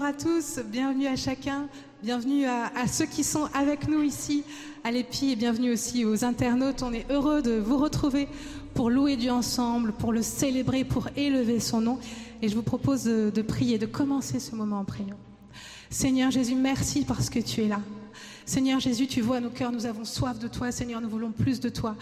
bonjour à tous, bienvenue à chacun, bienvenue à, ceux qui sont avec nous ici à l'EPI et bienvenue aussi aux internautes. On est heureux de vous retrouver pour louer Dieu ensemble, pour le célébrer, pour élever son nom. Et je vous propose de, de prier, de commencer ce moment en priant. Seigneur Jésus, merci parce que tu es là. Seigneur Jésus, tu vois nos cœurs, nous avons soif de toi. Seigneur, nous voulons plus de toi.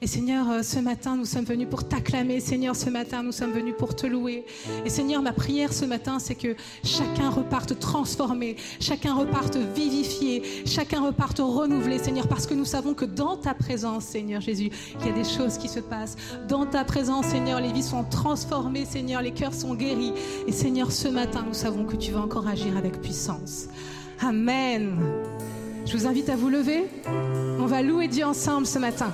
Et Seigneur, euh, ce matin, nous sommes venus pour t'acclamer. Seigneur, ce matin, nous sommes venus pour te louer. Et Seigneur, ma prière ce matin, c'est que chacun reparte transformé, chacun reparte vivifié, chacun reparte renouvelé, Seigneur, parce que nous savons que dans ta présence, Seigneur Jésus, il y a des choses qui se passent. Dans ta présence, Seigneur, les vies sont transformées, Seigneur, les cœurs sont guéris. Et Seigneur, ce matin, nous savons que tu vas encore agir avec puissance. Amen. Je vous invite à vous lever. On va louer Dieu ensemble ce matin.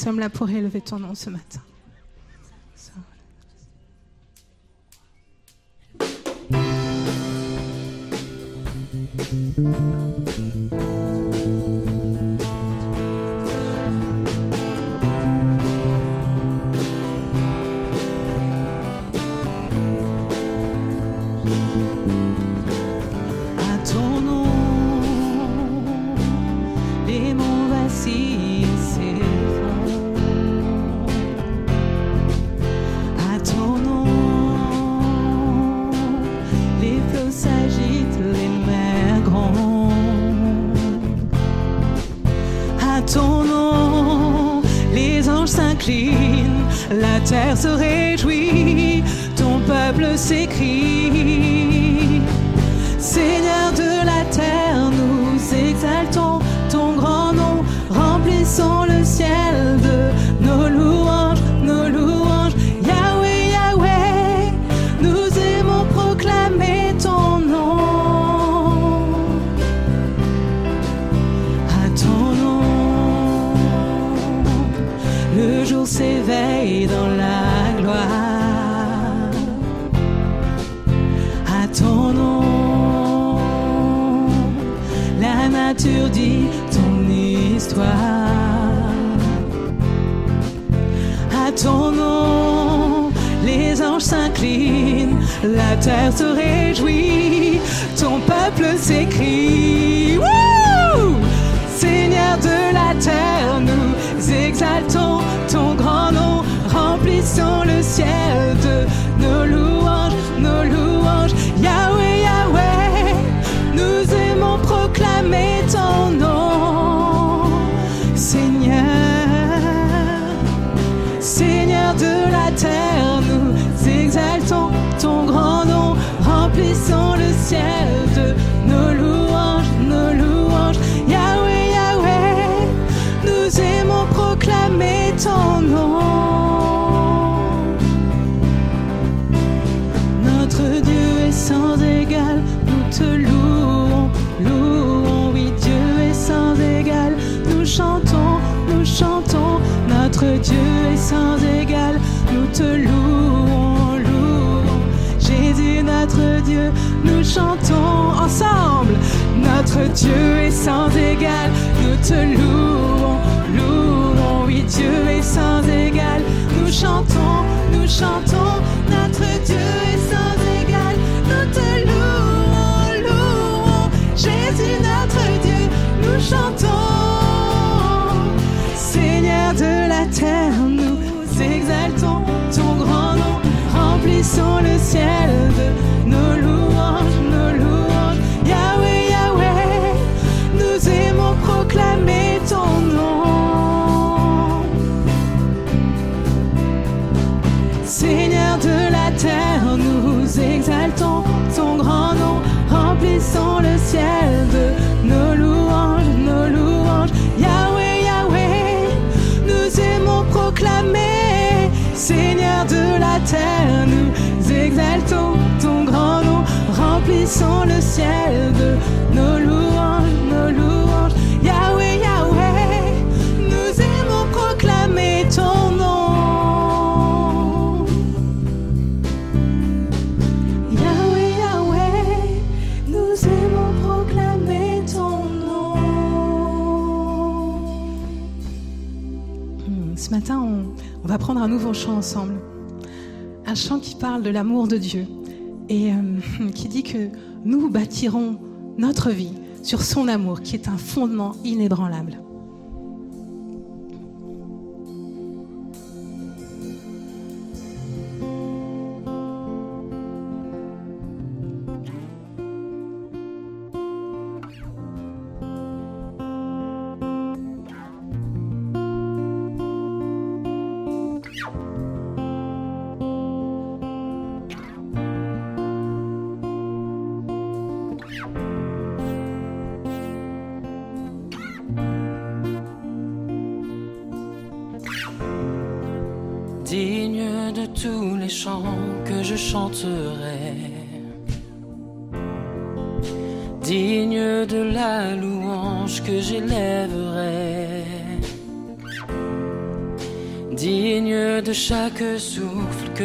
Sommes là pour élever ton nom ce matin. terre, nous exaltons ton grand nom, remplissons le ciel de nos louanges, nos louanges. Yahweh, Yahweh, nous aimons proclamer ton nom. Seigneur de la terre, nous exaltons ton grand nom, remplissons le ciel. Seigneur de la terre, nous exaltons ton grand nom, remplissons le ciel de nos On va prendre un nouveau chant ensemble. Un chant qui parle de l'amour de Dieu et euh, qui dit que nous bâtirons notre vie sur son amour qui est un fondement inébranlable.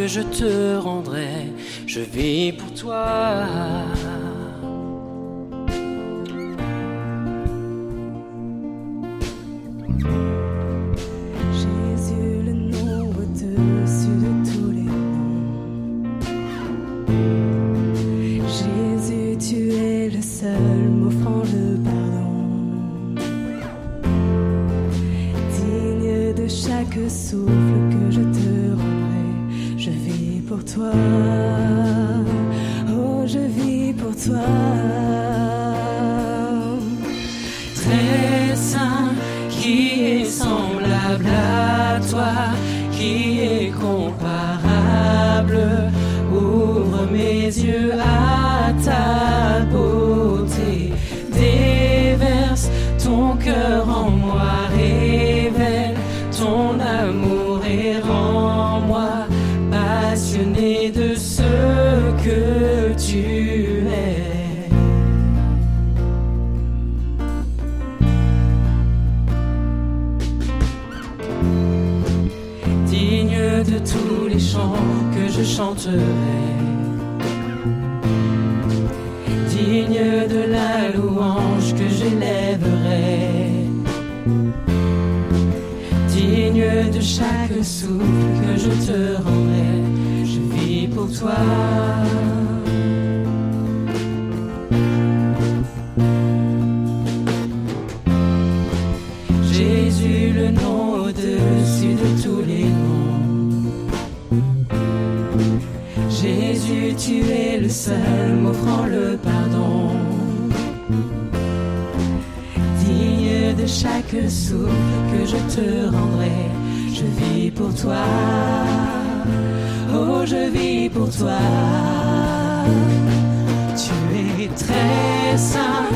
je te rendrai, je vis pour toi. Ouvre mes yeux à ta peau. digne de la louange que j'élèverai, digne de chaque souffle que je te rendrai, je vis pour toi. que je te rendrai. Je vis pour toi, oh je vis pour toi. Tu es très saint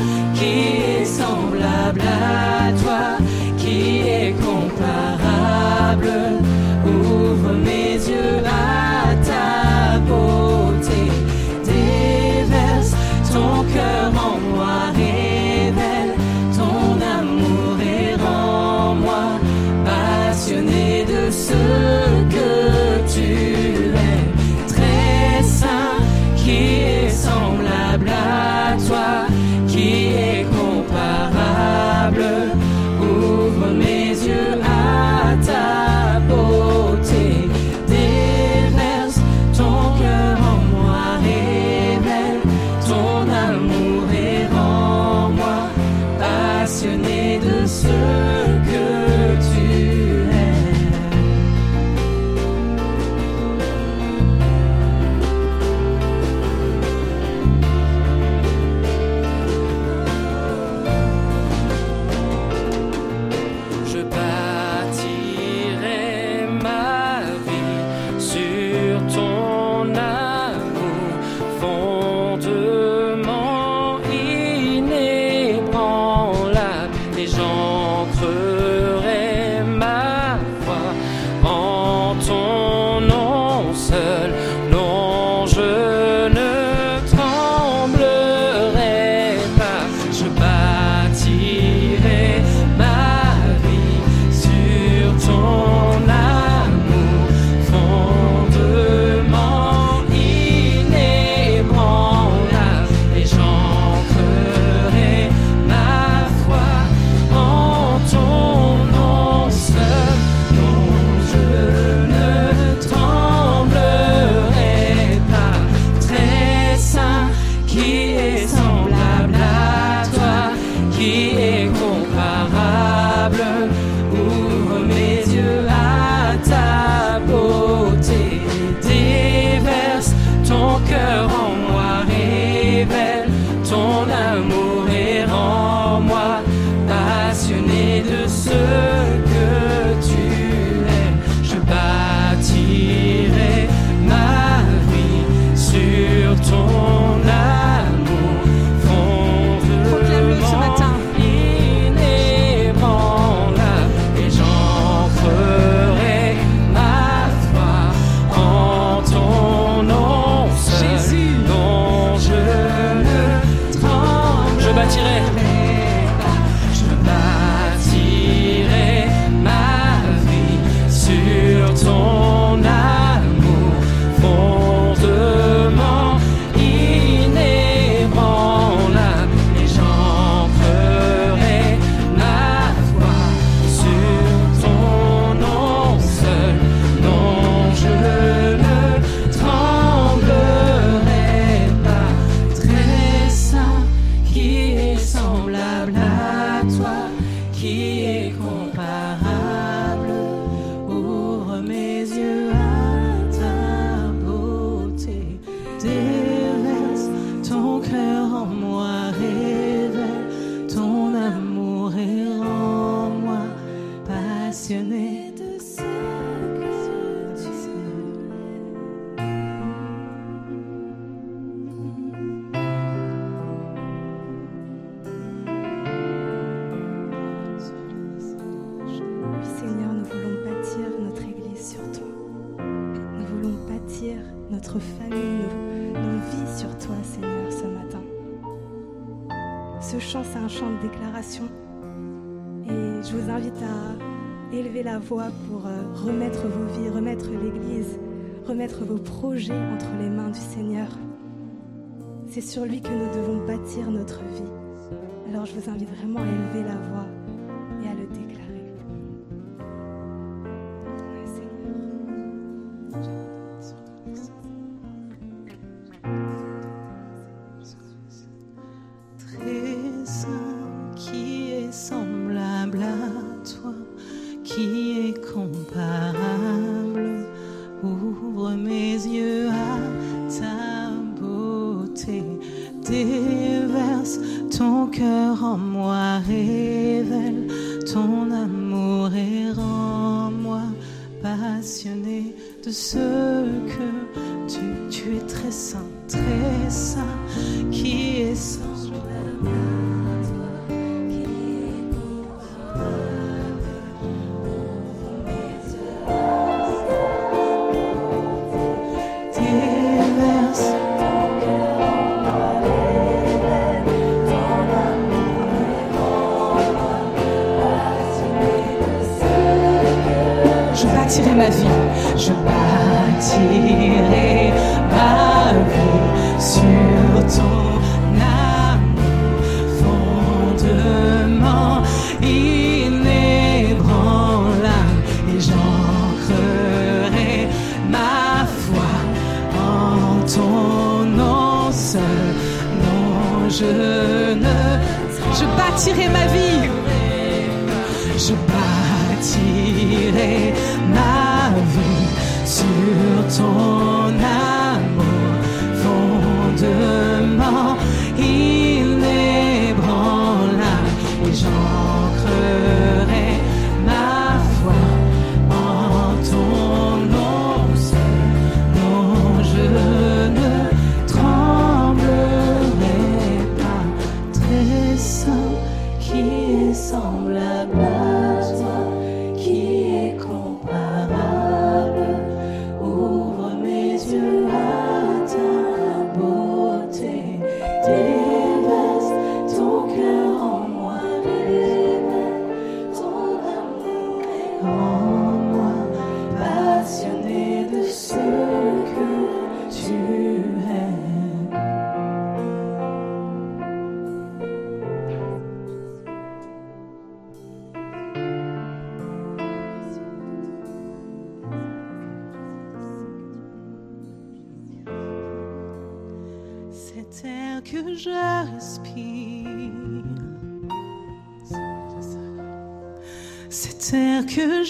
vraiment élever la voix.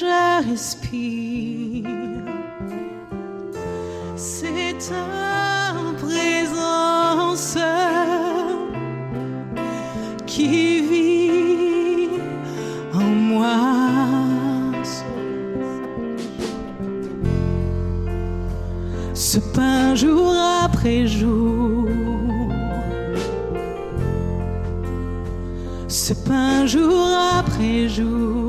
je respire. C'est ta présence qui vit en moi. Ce pain jour après jour. Ce pain jour après jour.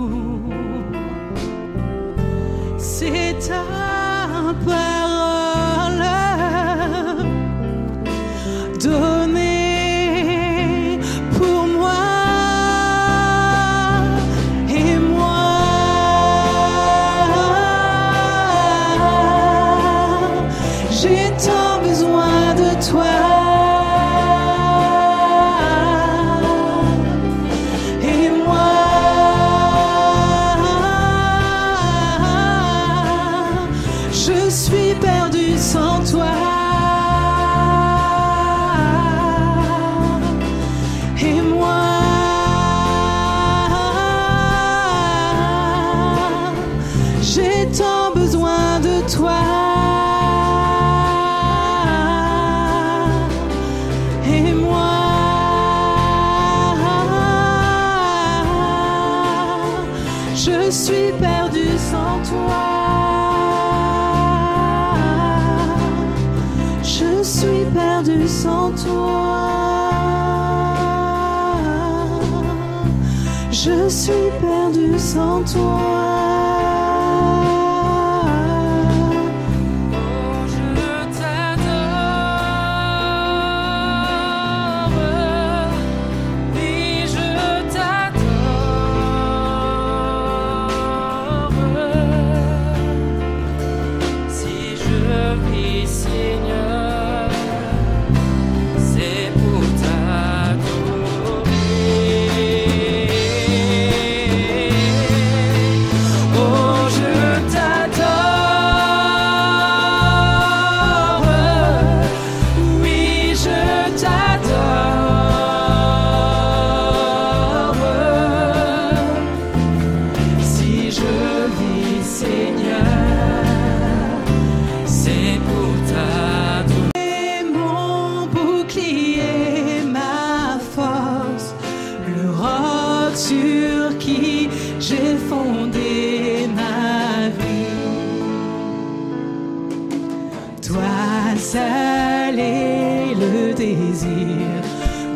Toi seul est le désir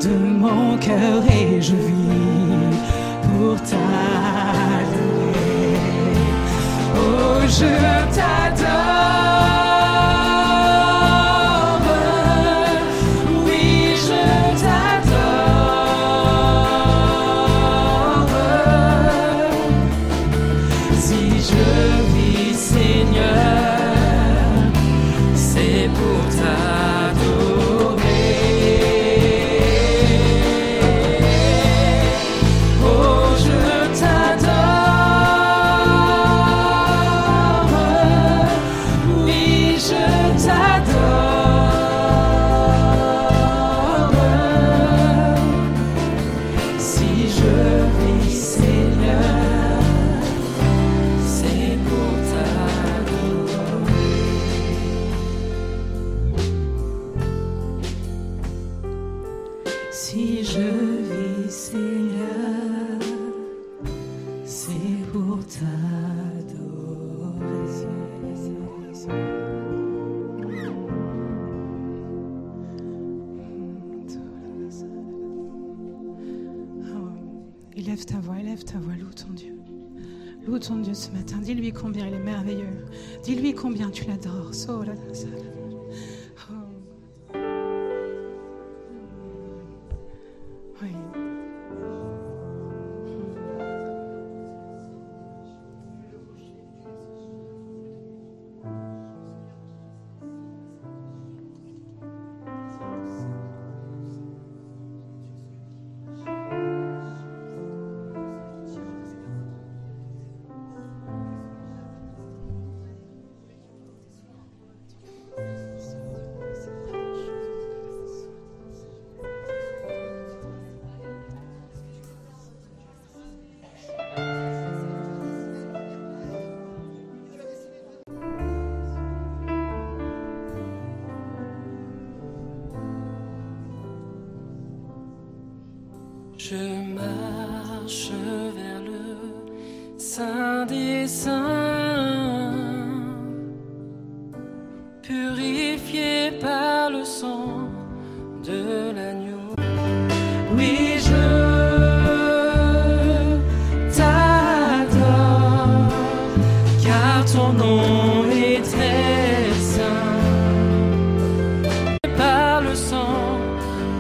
de mon cœur et je vis pour t'adorer. Oh, je.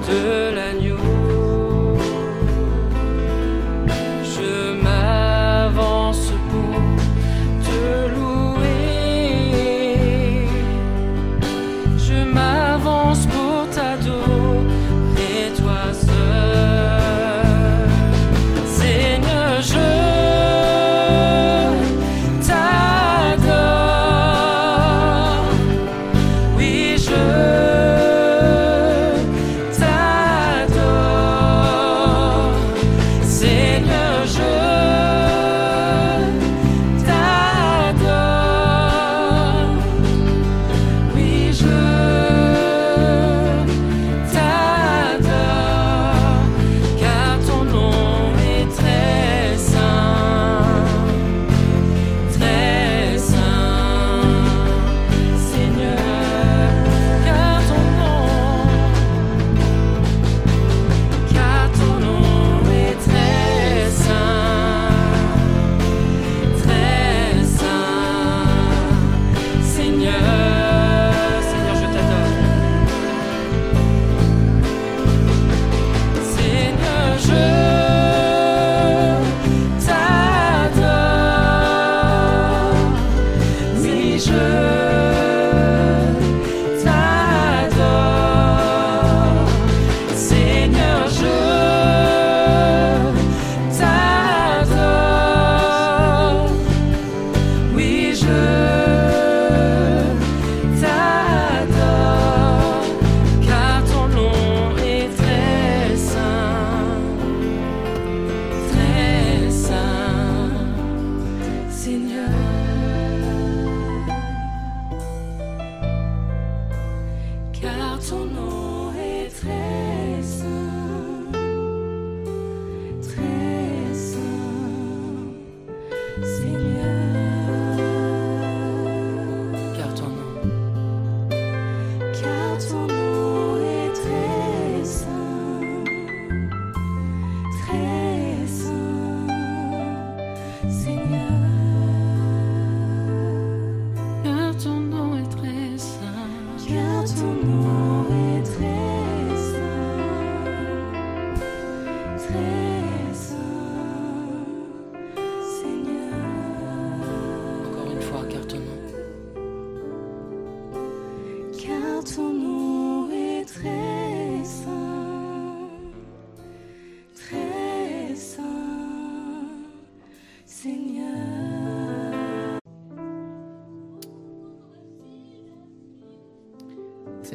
de l'agneau.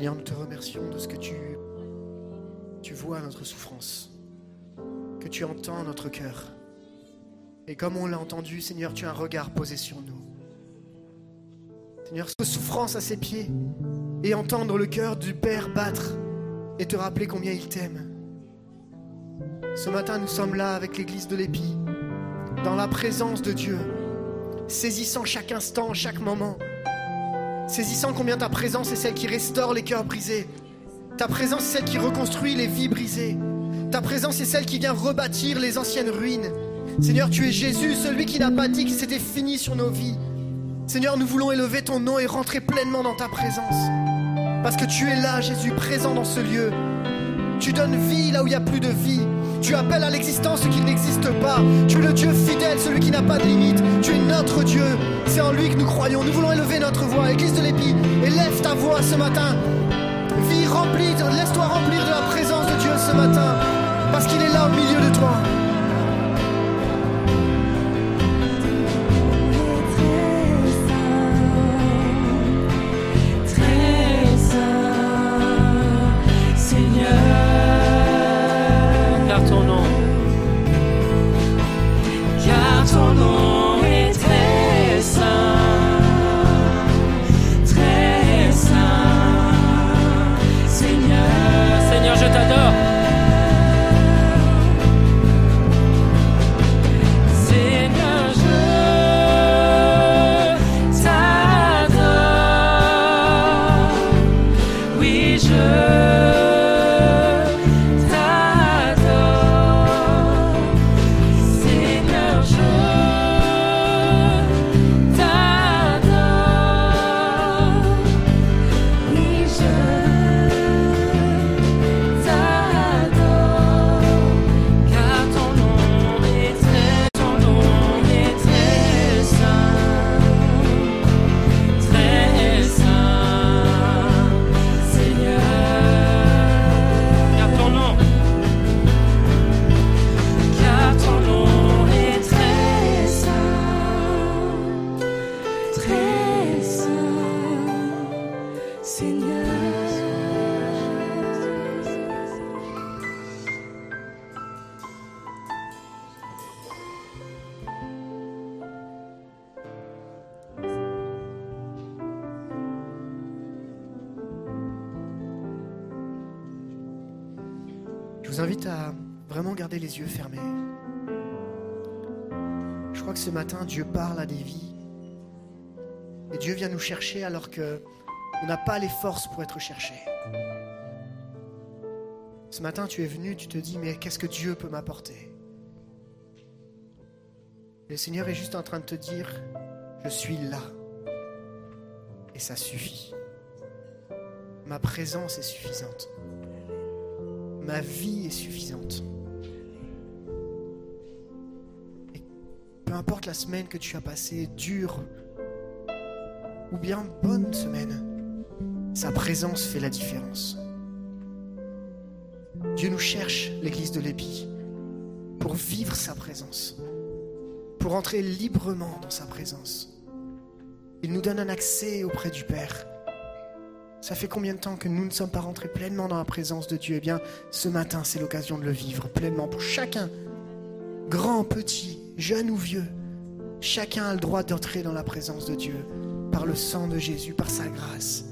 Seigneur, nous te remercions de ce que tu, tu vois notre souffrance, que tu entends notre cœur. Et comme on l'a entendu, Seigneur, tu as un regard posé sur nous. Seigneur, cette souffrance à ses pieds et entendre le cœur du Père battre et te rappeler combien il t'aime. Ce matin, nous sommes là avec l'église de l'Épi, dans la présence de Dieu, saisissant chaque instant, chaque moment, saisissant combien ta présence est celle qui restaure les cœurs brisés. Ta présence est celle qui reconstruit les vies brisées. Ta présence est celle qui vient rebâtir les anciennes ruines. Seigneur, tu es Jésus, celui qui n'a pas dit que c'était fini sur nos vies. Seigneur, nous voulons élever ton nom et rentrer pleinement dans ta présence. Parce que tu es là, Jésus, présent dans ce lieu. Tu donnes vie là où il n'y a plus de vie. Tu appelles à l'existence ce qui n'existe pas. Tu es le Dieu fidèle, celui qui n'a pas de limite. Tu es notre Dieu. C'est en lui que nous croyons. Nous voulons élever notre voix. Église de l'Épi, élève ta voix ce matin. Vie remplie, laisse-toi remplir de la présence de Dieu ce matin. Parce qu'il est là au milieu de toi. Vous invite à vraiment garder les yeux fermés. Je crois que ce matin, Dieu parle à des vies. Et Dieu vient nous chercher alors que on n'a pas les forces pour être cherché. Ce matin, tu es venu, tu te dis, mais qu'est-ce que Dieu peut m'apporter? Le Seigneur est juste en train de te dire, je suis là. Et ça suffit. Ma présence est suffisante. Ma vie est suffisante. Et peu importe la semaine que tu as passée, dure ou bien bonne semaine, sa présence fait la différence. Dieu nous cherche, l'église de l'Épi, pour vivre sa présence, pour entrer librement dans sa présence. Il nous donne un accès auprès du Père. Ça fait combien de temps que nous ne sommes pas rentrés pleinement dans la présence de Dieu? Eh bien, ce matin, c'est l'occasion de le vivre pleinement pour chacun, grand, petit, jeune ou vieux. Chacun a le droit d'entrer dans la présence de Dieu par le sang de Jésus, par sa grâce.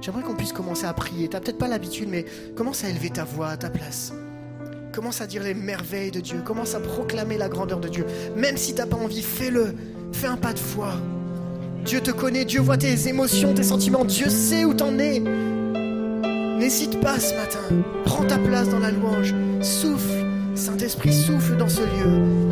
J'aimerais qu'on puisse commencer à prier. Tu n'as peut-être pas l'habitude, mais commence à élever ta voix à ta place. Commence à dire les merveilles de Dieu. Commence à proclamer la grandeur de Dieu. Même si tu n'as pas envie, fais-le. Fais un pas de foi. Dieu te connaît, Dieu voit tes émotions, tes sentiments, Dieu sait où t'en es. N'hésite pas ce matin. Prends ta place dans la louange. Souffle. Saint-Esprit, souffle dans ce lieu.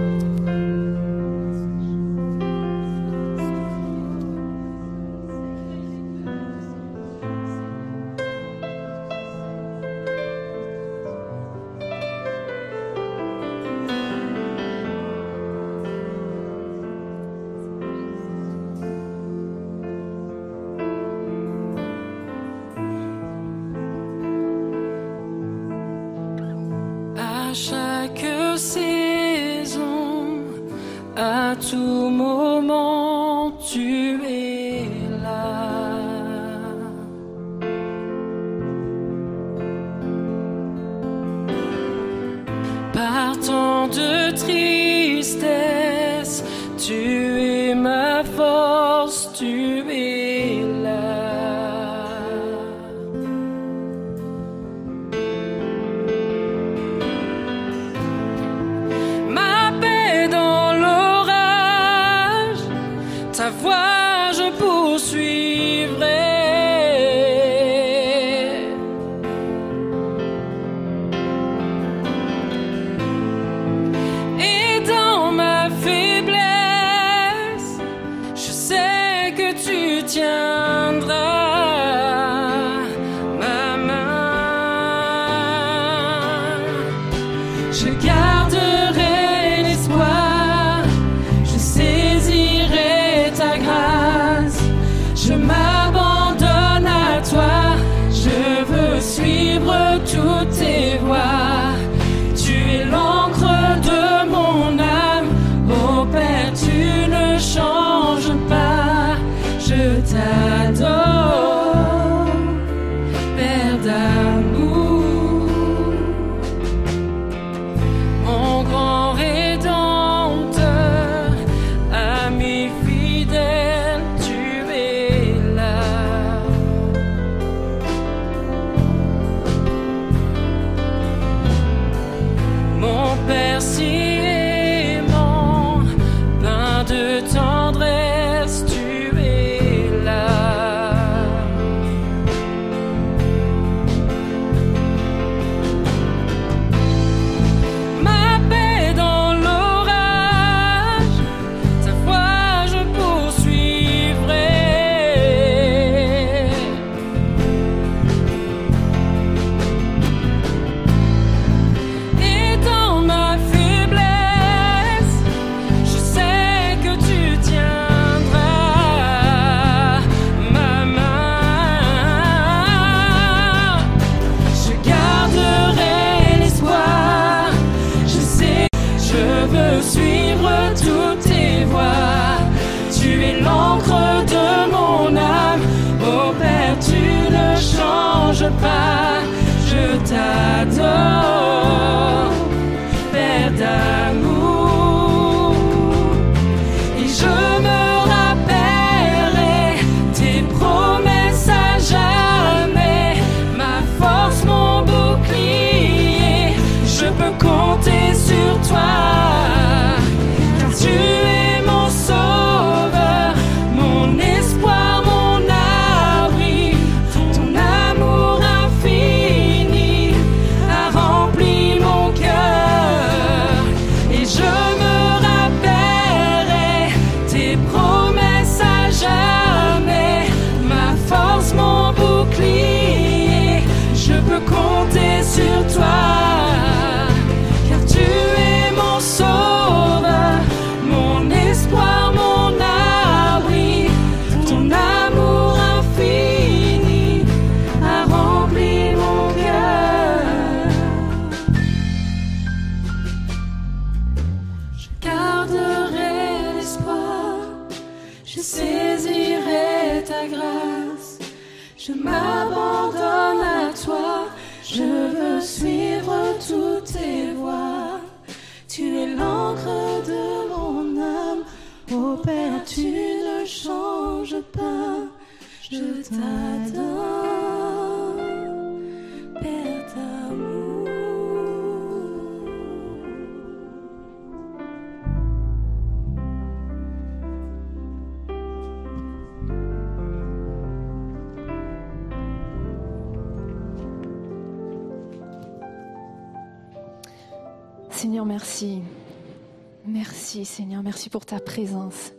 Merci. Seigneur, merci pour ta présence.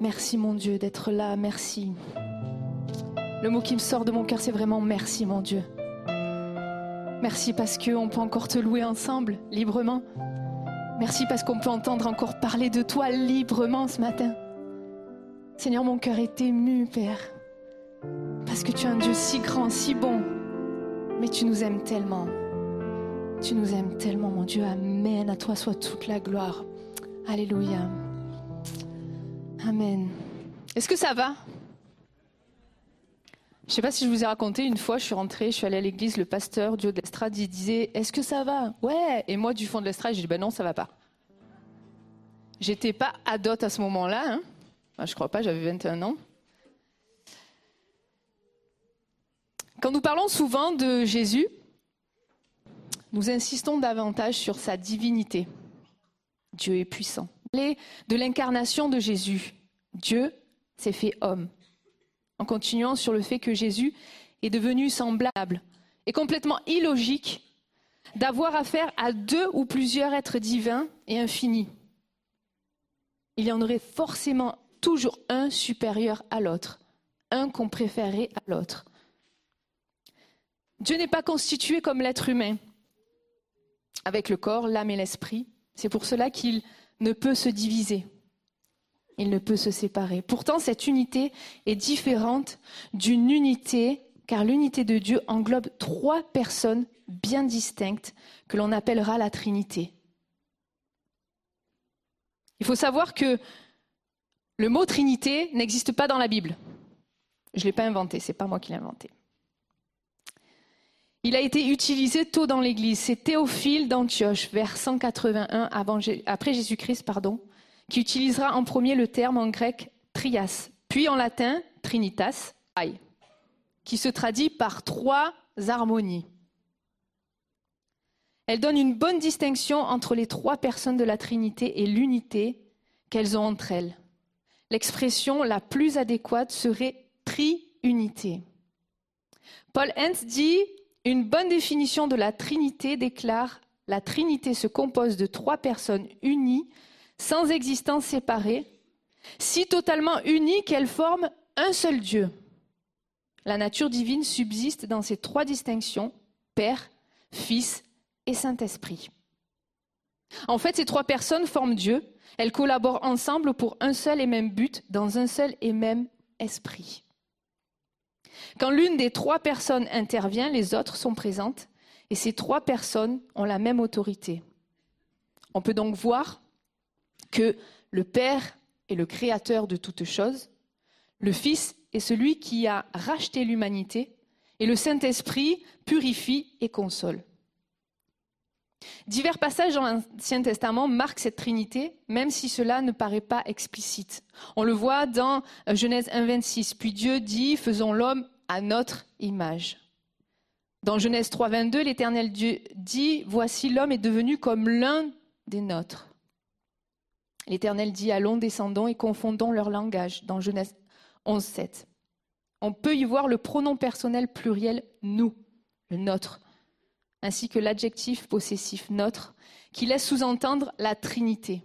Merci mon Dieu d'être là, merci. Le mot qui me sort de mon cœur, c'est vraiment merci mon Dieu. Merci parce qu'on peut encore te louer ensemble, librement. Merci parce qu'on peut entendre encore parler de toi librement ce matin. Seigneur, mon cœur est ému, Père, parce que tu es un Dieu si grand, si bon, mais tu nous aimes tellement. Tu nous aimes tellement, mon Dieu. Amen. À toi soit toute la gloire. Alléluia. Amen. Est-ce que ça va? Je ne sais pas si je vous ai raconté, une fois, je suis rentrée, je suis allée à l'église, le pasteur du de l'estrade, il disait Est-ce que ça va? Ouais. Et moi, du fond de l'estrade, j'ai dit Ben non, ça va pas. J'étais pas adote à ce moment-là. Hein. Je crois pas, j'avais 21 ans. Quand nous parlons souvent de Jésus, nous insistons davantage sur sa divinité. Dieu est puissant. De l'incarnation de Jésus, Dieu s'est fait homme. En continuant sur le fait que Jésus est devenu semblable et complètement illogique d'avoir affaire à deux ou plusieurs êtres divins et infinis. Il y en aurait forcément toujours un supérieur à l'autre, un qu'on préférait à l'autre. Dieu n'est pas constitué comme l'être humain, avec le corps, l'âme et l'esprit. C'est pour cela qu'il ne peut se diviser. Il ne peut se séparer. Pourtant, cette unité est différente d'une unité, car l'unité de Dieu englobe trois personnes bien distinctes que l'on appellera la Trinité. Il faut savoir que le mot Trinité n'existe pas dans la Bible. Je ne l'ai pas inventé, c'est pas moi qui l'ai inventé. Il a été utilisé tôt dans l'Église. C'est Théophile d'Antioche, vers 181 avant, après Jésus-Christ, pardon, qui utilisera en premier le terme en grec trias, puis en latin trinitas, ai, qui se traduit par trois harmonies. Elle donne une bonne distinction entre les trois personnes de la Trinité et l'unité qu'elles ont entre elles. L'expression la plus adéquate serait triunité. Paul Hens dit une bonne définition de la Trinité déclare la Trinité se compose de trois personnes unies, sans existence séparée, si totalement unies qu'elles forment un seul Dieu. La nature divine subsiste dans ces trois distinctions, Père, Fils et Saint-Esprit. En fait, ces trois personnes forment Dieu, elles collaborent ensemble pour un seul et même but, dans un seul et même esprit. Quand l'une des trois personnes intervient, les autres sont présentes et ces trois personnes ont la même autorité. On peut donc voir que le Père est le créateur de toutes choses, le Fils est celui qui a racheté l'humanité et le Saint-Esprit purifie et console. Divers passages dans l'Ancien Testament marquent cette Trinité, même si cela ne paraît pas explicite. On le voit dans Genèse 1.26. Puis Dieu dit, faisons l'homme à notre image. Dans Genèse 3, 22, l'Éternel Dieu dit, Voici l'homme est devenu comme l'un des nôtres. L'Éternel dit, Allons, descendons et confondons leur langage. Dans Genèse 11, 7. On peut y voir le pronom personnel pluriel nous, le nôtre, ainsi que l'adjectif possessif notre, qui laisse sous-entendre la Trinité.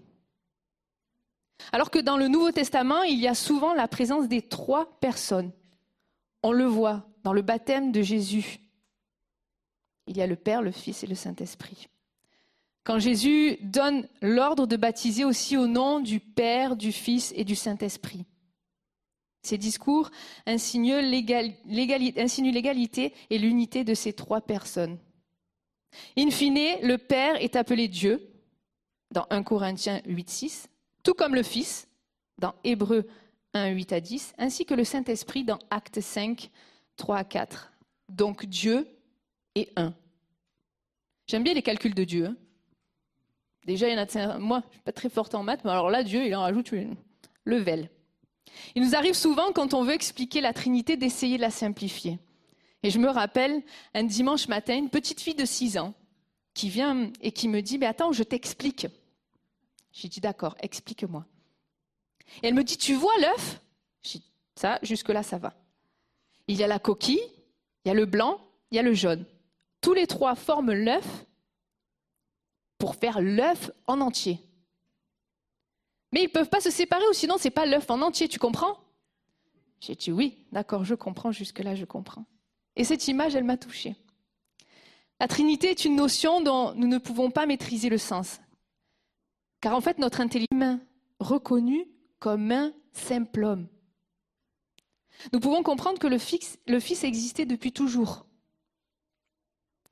Alors que dans le Nouveau Testament, il y a souvent la présence des trois personnes on le voit dans le baptême de Jésus. Il y a le Père, le Fils et le Saint-Esprit. Quand Jésus donne l'ordre de baptiser aussi au nom du Père, du Fils et du Saint-Esprit. Ces discours insinuent l'égalité et l'unité de ces trois personnes. In fine, le Père est appelé Dieu dans 1 Corinthiens 8, 6, tout comme le Fils dans Hébreux 1, 8 à 10, ainsi que le Saint-Esprit dans Acte 5, 3 à 4. Donc Dieu est un. J'aime bien les calculs de Dieu. Hein. Déjà, il y en a, moi, je suis pas très forte en maths, mais alors là, Dieu, il en rajoute une level. Il nous arrive souvent, quand on veut expliquer la Trinité, d'essayer de la simplifier. Et je me rappelle, un dimanche matin, une petite fille de 6 ans qui vient et qui me dit, mais attends, je t'explique. J'ai dit, d'accord, explique-moi. Et elle me dit, tu vois l'œuf? Ça, jusque-là, ça va. Il y a la coquille, il y a le blanc, il y a le jaune. Tous les trois forment l'œuf pour faire l'œuf en entier. Mais ils ne peuvent pas se séparer ou sinon ce n'est pas l'œuf en entier, tu comprends? J'ai dit oui, d'accord, je comprends, jusque-là je comprends. Et cette image, elle m'a touchée. La Trinité est une notion dont nous ne pouvons pas maîtriser le sens. Car en fait, notre intelligence reconnue comme un simple homme. Nous pouvons comprendre que le, Fils existait depuis toujours.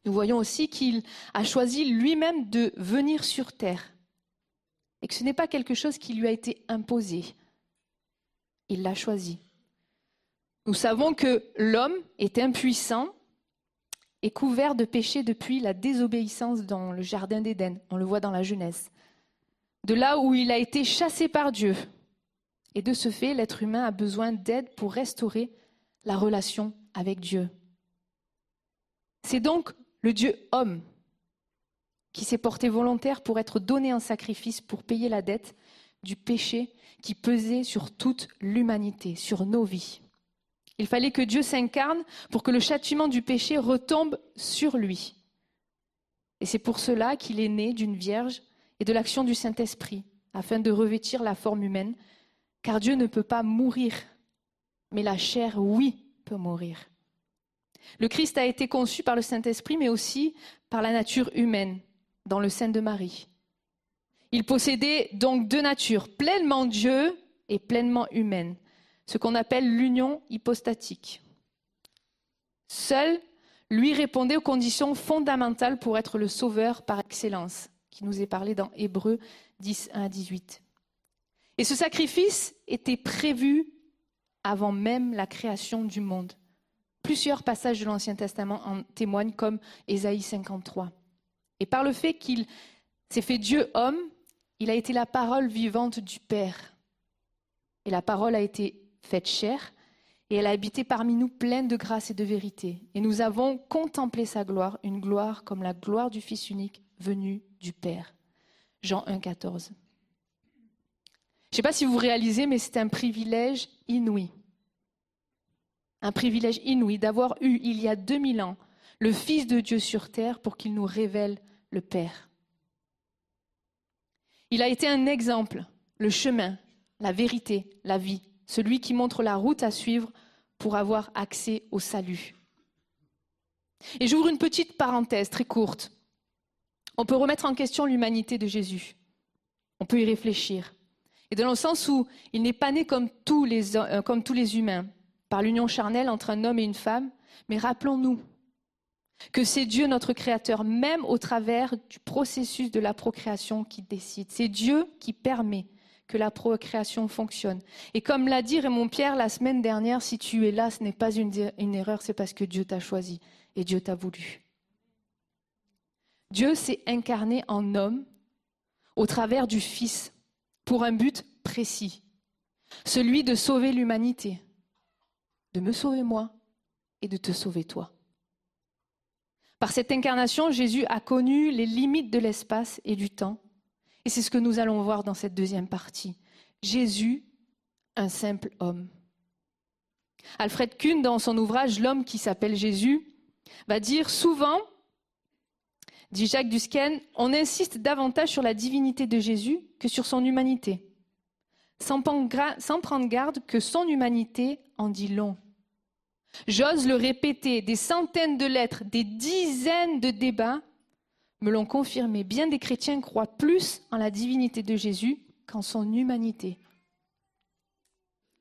nous voyons aussi qu'il a choisi lui-même de venir sur terre et que ce n'est pas quelque chose qui lui a été imposé. Il l'a choisi. Nous savons que l'homme est impuissant et couvert de péché depuis la désobéissance dans le Jardin d'Éden. On le voit dans la Genèse. De là où il a été chassé par Dieu. Et de ce fait, l'être humain a besoin d'aide pour restaurer la relation avec Dieu. C'est donc le Dieu homme qui s'est porté volontaire pour être donné en sacrifice pour payer la dette du péché qui pesait sur toute l'humanité, sur nos vies. Il fallait que Dieu s'incarne pour que le châtiment du péché retombe sur lui. Et c'est pour cela qu'il est né d'une vierge et de l'action du Saint-Esprit, afin de revêtir la forme humaine, car Dieu ne peut pas mourir, mais la chair, oui, peut mourir. Le Christ a été conçu par le Saint-Esprit, mais aussi par la nature humaine, dans le sein de Marie. Il possédait donc deux natures, pleinement Dieu et pleinement humaine ce qu'on appelle l'union hypostatique. Seul, lui répondait aux conditions fondamentales pour être le sauveur par excellence, qui nous est parlé dans Hébreu 10, 1 à 18. Et ce sacrifice était prévu avant même la création du monde. Plusieurs passages de l'Ancien Testament en témoignent, comme Ésaïe 53. Et par le fait qu'il s'est fait Dieu homme, il a été la parole vivante du Père. Et la parole a été faite chair, et elle a habité parmi nous pleine de grâce et de vérité. Et nous avons contemplé sa gloire, une gloire comme la gloire du Fils unique venu du Père. Jean 1, 14. Je ne sais pas si vous réalisez, mais c'est un privilège inouï. Un privilège inouï d'avoir eu, il y a 2000 ans, le Fils de Dieu sur terre pour qu'il nous révèle le Père. Il a été un exemple, le chemin, la vérité, la vie celui qui montre la route à suivre pour avoir accès au salut. Et j'ouvre une petite parenthèse très courte. On peut remettre en question l'humanité de Jésus. On peut y réfléchir. Et dans le sens où il n'est pas né comme tous les, euh, comme tous les humains, par l'union charnelle entre un homme et une femme, mais rappelons-nous que c'est Dieu notre Créateur, même au travers du processus de la procréation qui décide. C'est Dieu qui permet que la procréation fonctionne. Et comme l'a dit Raymond Pierre la semaine dernière, si tu es là, ce n'est pas une, une erreur, c'est parce que Dieu t'a choisi et Dieu t'a voulu. Dieu s'est incarné en homme au travers du Fils pour un but précis, celui de sauver l'humanité, de me sauver moi et de te sauver toi. Par cette incarnation, Jésus a connu les limites de l'espace et du temps et c'est ce que nous allons voir dans cette deuxième partie. Jésus, un simple homme. Alfred Kuhn, dans son ouvrage L'homme qui s'appelle Jésus, va dire souvent, dit Jacques Dusken, on insiste davantage sur la divinité de Jésus que sur son humanité, sans prendre garde que son humanité en dit long. J'ose le répéter, des centaines de lettres, des dizaines de débats me l'ont confirmé. Bien des chrétiens croient plus en la divinité de Jésus qu'en son humanité.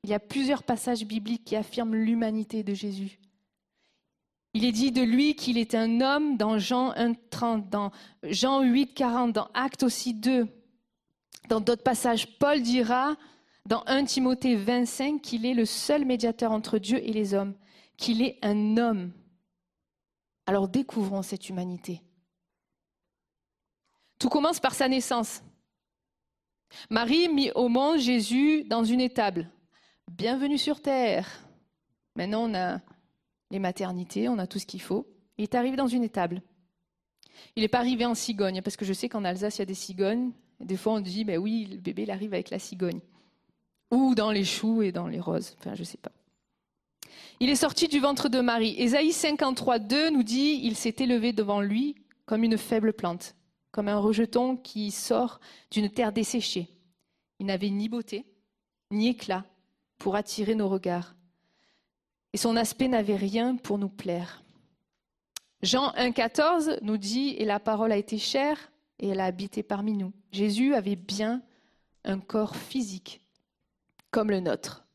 Il y a plusieurs passages bibliques qui affirment l'humanité de Jésus. Il est dit de lui qu'il est un homme dans Jean 1.30, dans Jean 8.40, dans Actes aussi 2. Dans d'autres passages, Paul dira dans 1 Timothée 25 qu'il est le seul médiateur entre Dieu et les hommes, qu'il est un homme. Alors découvrons cette humanité. Tout commence par sa naissance. Marie mit au monde Jésus dans une étable. Bienvenue sur terre. Maintenant, on a les maternités, on a tout ce qu'il faut. Il est arrivé dans une étable. Il n'est pas arrivé en cigogne, parce que je sais qu'en Alsace, il y a des cigognes. des fois, on dit, ben oui, le bébé, il arrive avec la cigogne. Ou dans les choux et dans les roses. Enfin, je ne sais pas. Il est sorti du ventre de Marie. Ésaïe 53, 2 nous dit, il s'est élevé devant lui comme une faible plante comme un rejeton qui sort d'une terre desséchée. Il n'avait ni beauté, ni éclat pour attirer nos regards. Et son aspect n'avait rien pour nous plaire. Jean 1,14 nous dit Et la parole a été chère et elle a habité parmi nous. Jésus avait bien un corps physique, comme le nôtre.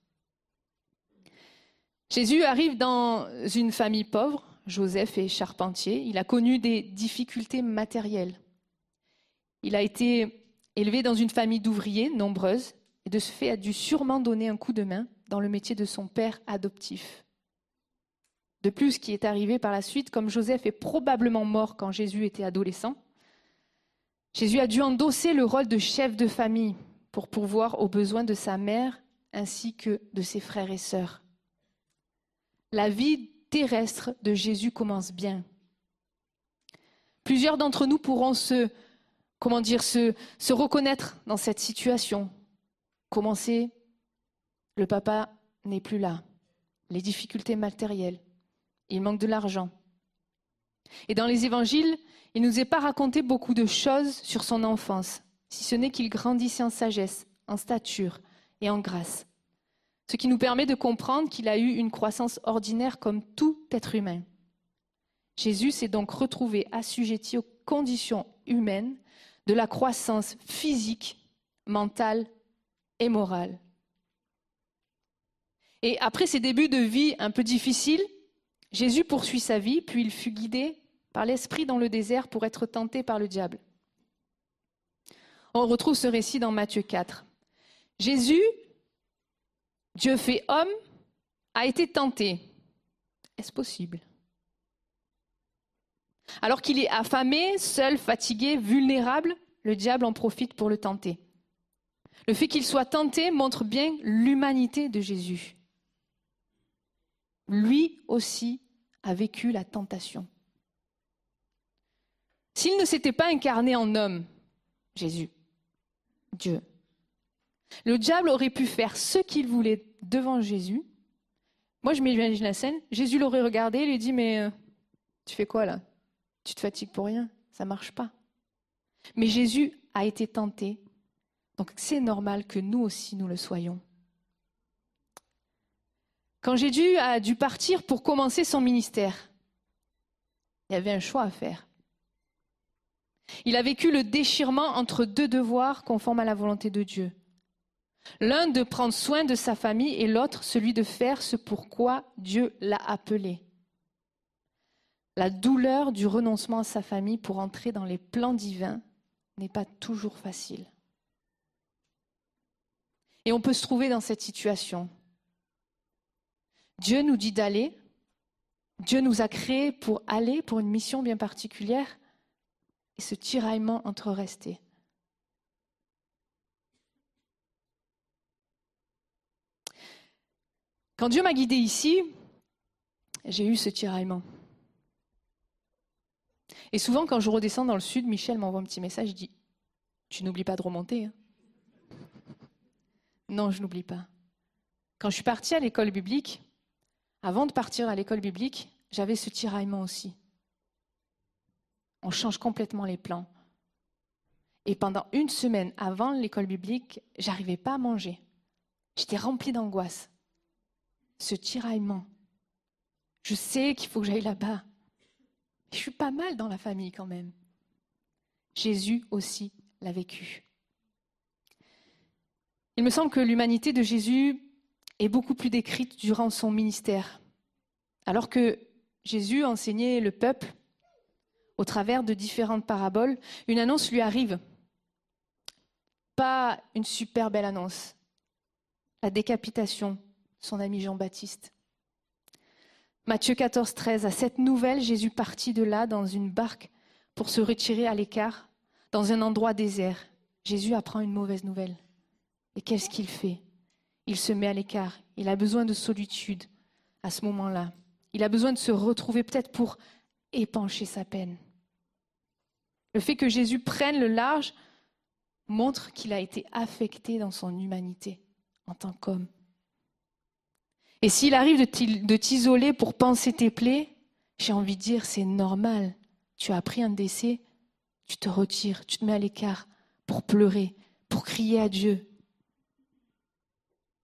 Jésus arrive dans une famille pauvre, Joseph est charpentier. Il a connu des difficultés matérielles. Il a été élevé dans une famille d'ouvriers nombreuses et de ce fait a dû sûrement donner un coup de main dans le métier de son père adoptif. De plus, qui est arrivé par la suite, comme Joseph est probablement mort quand Jésus était adolescent, Jésus a dû endosser le rôle de chef de famille pour pourvoir aux besoins de sa mère ainsi que de ses frères et sœurs. La vie terrestre de Jésus commence bien. Plusieurs d'entre nous pourront se, comment dire, se, se reconnaître dans cette situation. Commencer, le papa n'est plus là, les difficultés matérielles, il manque de l'argent. Et dans les évangiles, il ne nous est pas raconté beaucoup de choses sur son enfance, si ce n'est qu'il grandissait en sagesse, en stature et en grâce. Ce qui nous permet de comprendre qu'il a eu une croissance ordinaire comme tout être humain. Jésus s'est donc retrouvé assujetti aux conditions humaines de la croissance physique, mentale et morale. Et après ces débuts de vie un peu difficiles, Jésus poursuit sa vie, puis il fut guidé par l'Esprit dans le désert pour être tenté par le diable. On retrouve ce récit dans Matthieu 4. Jésus, Dieu fait homme, a été tenté. Est-ce possible? Alors qu'il est affamé, seul, fatigué, vulnérable, le diable en profite pour le tenter. Le fait qu'il soit tenté montre bien l'humanité de Jésus. Lui aussi a vécu la tentation. S'il ne s'était pas incarné en homme, Jésus, Dieu, le diable aurait pu faire ce qu'il voulait devant Jésus. Moi, je m'imagine la scène. Jésus l'aurait regardé et lui dit Mais euh, tu fais quoi là? Tu te fatigues pour rien Ça marche pas. Mais Jésus a été tenté. Donc c'est normal que nous aussi nous le soyons. Quand Jésus a dû partir pour commencer son ministère, il y avait un choix à faire. Il a vécu le déchirement entre deux devoirs conformes à la volonté de Dieu. L'un de prendre soin de sa famille et l'autre celui de faire ce pourquoi Dieu l'a appelé. La douleur du renoncement à sa famille pour entrer dans les plans divins n'est pas toujours facile. Et on peut se trouver dans cette situation. Dieu nous dit d'aller. Dieu nous a créés pour aller, pour une mission bien particulière et ce tiraillement entre restés. Quand Dieu m'a guidé ici, j'ai eu ce tiraillement. Et souvent, quand je redescends dans le sud, Michel m'envoie un petit message, il dit Tu n'oublies pas de remonter. Hein. non, je n'oublie pas. Quand je suis partie à l'école biblique, avant de partir à l'école biblique, j'avais ce tiraillement aussi. On change complètement les plans. Et pendant une semaine avant l'école biblique, j'arrivais pas à manger. J'étais remplie d'angoisse. Ce tiraillement. Je sais qu'il faut que j'aille là-bas. Je suis pas mal dans la famille quand même. Jésus aussi l'a vécu. Il me semble que l'humanité de Jésus est beaucoup plus décrite durant son ministère. Alors que Jésus enseignait le peuple, au travers de différentes paraboles, une annonce lui arrive. Pas une super belle annonce. La décapitation de son ami Jean-Baptiste. Matthieu 14, 13. À cette nouvelle, Jésus partit de là dans une barque pour se retirer à l'écart, dans un endroit désert. Jésus apprend une mauvaise nouvelle. Et qu'est-ce qu'il fait? Il se met à l'écart. Il a besoin de solitude à ce moment-là. Il a besoin de se retrouver peut-être pour épancher sa peine. Le fait que Jésus prenne le large montre qu'il a été affecté dans son humanité en tant qu'homme. Et s'il arrive de t'isoler pour penser tes plaies, j'ai envie de dire, c'est normal. Tu as appris un décès, tu te retires, tu te mets à l'écart pour pleurer, pour crier à Dieu.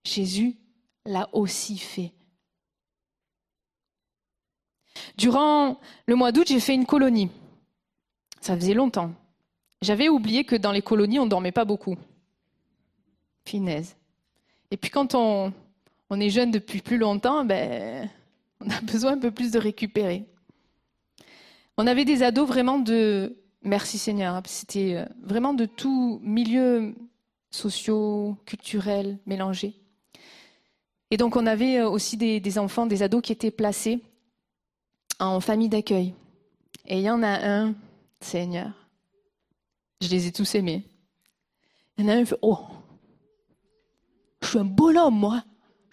Jésus l'a aussi fait. Durant le mois d'août, j'ai fait une colonie. Ça faisait longtemps. J'avais oublié que dans les colonies, on ne dormait pas beaucoup. Finesse. Et puis quand on, est jeune depuis plus longtemps, ben, on a besoin un peu plus de récupérer. On avait des ados vraiment de, merci Seigneur, hein, c'était euh, vraiment de tout milieu sociaux, culturels, mélangés. Et donc on avait euh, aussi des, enfants, des ados qui étaient placés en famille d'accueil. Et il y en a un, Seigneur, je les ai tous aimés. Il y en a un qui fait Oh, je suis un bonhomme, moi.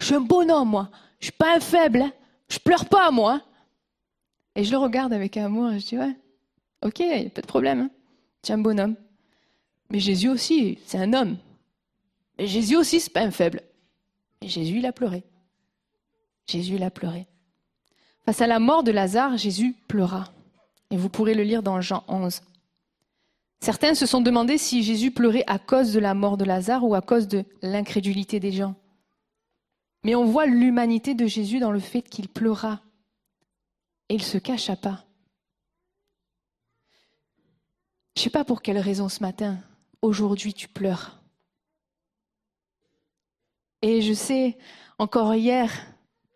Je suis un bonhomme, moi. Je suis pas un faible. Hein. Je pleure pas, moi. Et je le regarde avec amour et je dis Ouais, ok, il n'y a pas de problème. Hein. Tu es un bonhomme. Mais Jésus aussi, c'est un homme. Mais Jésus aussi, c'est pas un faible. Et Jésus, il a pleuré. Jésus, il a pleuré. Face à la mort de Lazare, Jésus pleura. Et vous pourrez le lire dans Jean 11. Certains se sont demandé si Jésus pleurait à cause de la mort de Lazare ou à cause de l'incrédulité des gens. Mais on voit l'humanité de Jésus dans le fait qu'il pleura. Et il se cacha pas. Je ne sais pas pour quelle raison ce matin, aujourd'hui tu pleures. Et je sais, encore hier,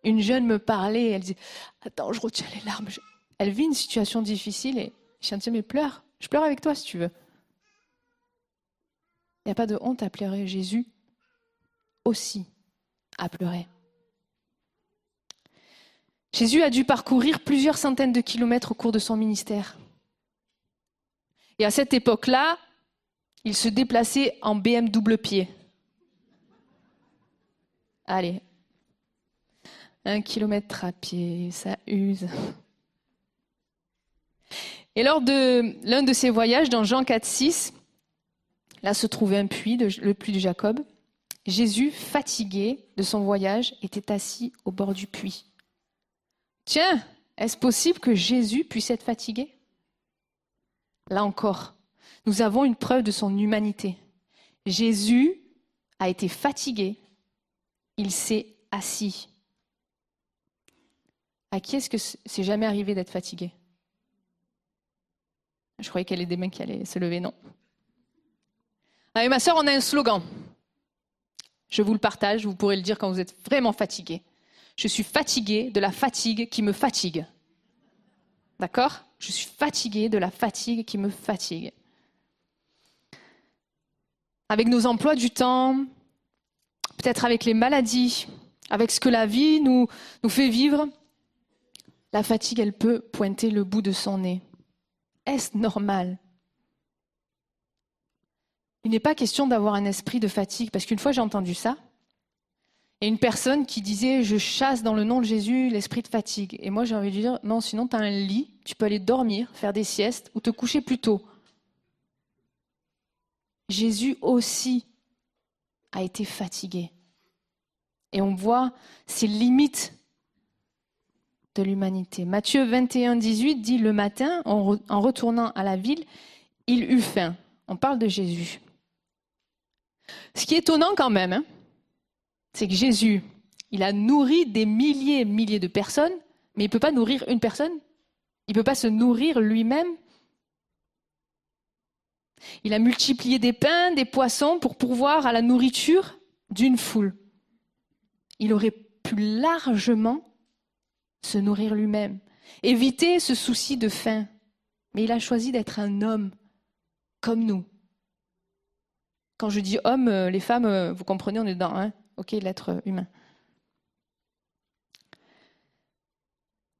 une jeune me parlait, elle dit Attends, je retiens les larmes. Elle vit une situation difficile et je dire Mais pleure, je pleure avec toi si tu veux. Il n'y a pas de honte à pleurer. Jésus aussi a pleuré. Jésus a dû parcourir plusieurs centaines de kilomètres au cours de son ministère. Et à cette époque-là, il se déplaçait en BM double pied. Allez, un kilomètre à pied, ça use. Et lors de l'un de ces voyages, dans Jean 4, 6, là se trouvait un puits, le puits de Jacob. Jésus, fatigué de son voyage, était assis au bord du puits. Tiens, est-ce possible que Jésus puisse être fatigué? Là encore, nous avons une preuve de son humanité. Jésus a été fatigué, il s'est assis. À qui est-ce que c'est jamais arrivé d'être fatigué? Je croyais qu'elle y des mains qui allaient se lever, non. Avec ma soeur, on a un slogan. Je vous le partage, vous pourrez le dire quand vous êtes vraiment fatigué. Je suis fatigué de la fatigue qui me fatigue. D'accord? Je suis fatigué de la fatigue qui me fatigue. Avec nos emplois du temps, peut-être avec les maladies, avec ce que la vie nous, nous fait vivre, la fatigue, elle peut pointer le bout de son nez. Est-ce normal? Il n'est pas question d'avoir un esprit de fatigue, parce qu'une fois j'ai entendu ça, et une personne qui disait Je chasse dans le nom de Jésus l'esprit de fatigue. Et moi j'ai envie de dire Non, sinon tu as un lit, tu peux aller dormir, faire des siestes ou te coucher plus tôt. Jésus aussi a été fatigué. Et on voit ses limites de l'humanité. Matthieu 21, 18 dit Le matin, en retournant à la ville, il eut faim. On parle de Jésus. Ce qui est étonnant quand même, hein, c'est que Jésus, il a nourri des milliers et milliers de personnes, mais il ne peut pas nourrir une personne. Il ne peut pas se nourrir lui-même. Il a multiplié des pains, des poissons pour pourvoir à la nourriture d'une foule. Il aurait pu largement se nourrir lui-même, éviter ce souci de faim. Mais il a choisi d'être un homme comme nous. Quand je dis homme, euh, les femmes, euh, vous comprenez, on est dans, hein ok, l'être humain.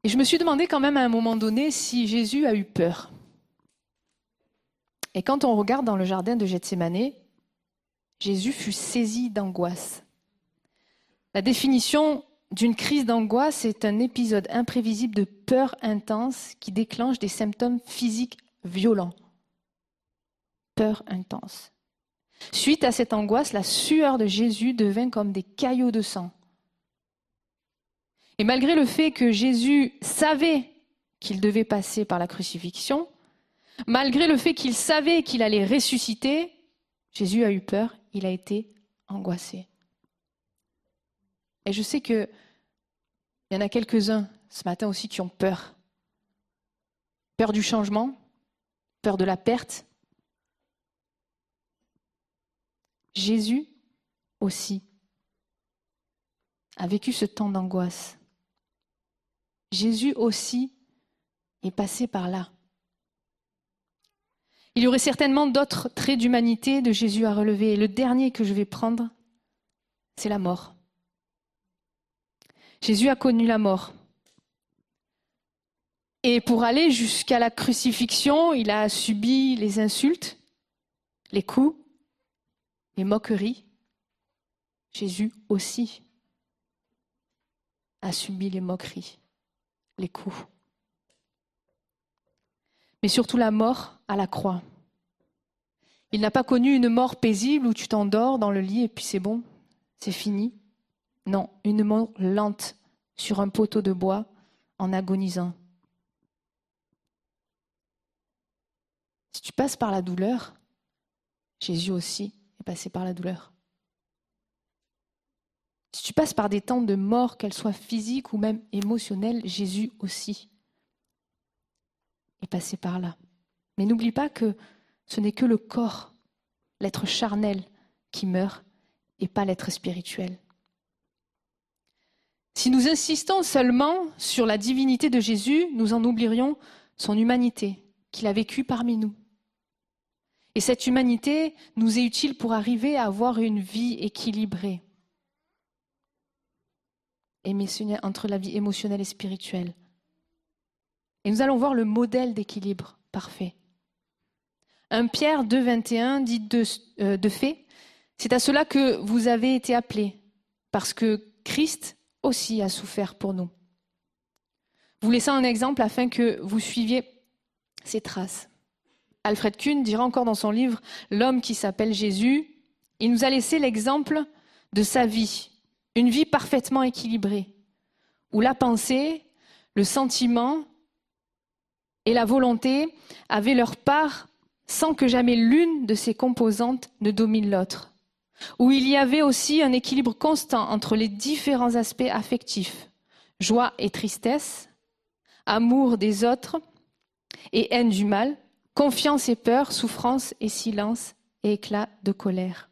Et je me suis demandé quand même à un moment donné si Jésus a eu peur. Et quand on regarde dans le jardin de Gethsemane, Jésus fut saisi d'angoisse. La définition d'une crise d'angoisse est un épisode imprévisible de peur intense qui déclenche des symptômes physiques violents. Peur intense. Suite à cette angoisse, la sueur de Jésus devint comme des caillots de sang. Et malgré le fait que Jésus savait qu'il devait passer par la crucifixion, malgré le fait qu'il savait qu'il allait ressusciter, Jésus a eu peur, il a été angoissé. Et je sais qu'il y en a quelques-uns ce matin aussi qui ont peur. Peur du changement, peur de la perte. Jésus aussi a vécu ce temps d'angoisse. Jésus aussi est passé par là. Il y aurait certainement d'autres traits d'humanité de Jésus à relever. Et le dernier que je vais prendre, c'est la mort. Jésus a connu la mort. Et pour aller jusqu'à la crucifixion, il a subi les insultes, les coups, les moqueries. Jésus aussi a subi les moqueries, les coups. Mais surtout la mort à la croix. Il n'a pas connu une mort paisible où tu t'endors dans le lit et puis c'est bon, c'est fini. Non, une mort lente sur un poteau de bois en agonisant. Si tu passes par la douleur, Jésus aussi passé par la douleur. Si tu passes par des temps de mort, qu'elles soient physiques ou même émotionnelles, Jésus aussi est passé par là. Mais n'oublie pas que ce n'est que le corps, l'être charnel, qui meurt et pas l'être spirituel. Si nous insistons seulement sur la divinité de Jésus, nous en oublierions son humanité qu'il a vécue parmi nous. Et cette humanité nous est utile pour arriver à avoir une vie équilibrée entre la vie émotionnelle et spirituelle. Et nous allons voir le modèle d'équilibre parfait. 1 Pierre 2, 21 dit de, euh, de fait, c'est à cela que vous avez été appelés, parce que Christ aussi a souffert pour nous. Vous laissez un exemple afin que vous suiviez ses traces. Alfred Kuhn dira encore dans son livre L'homme qui s'appelle Jésus, il nous a laissé l'exemple de sa vie, une vie parfaitement équilibrée, où la pensée, le sentiment et la volonté avaient leur part sans que jamais l'une de ces composantes ne domine l'autre, où il y avait aussi un équilibre constant entre les différents aspects affectifs, joie et tristesse, amour des autres et haine du mal, confiance et peur, souffrance et silence et éclat de colère.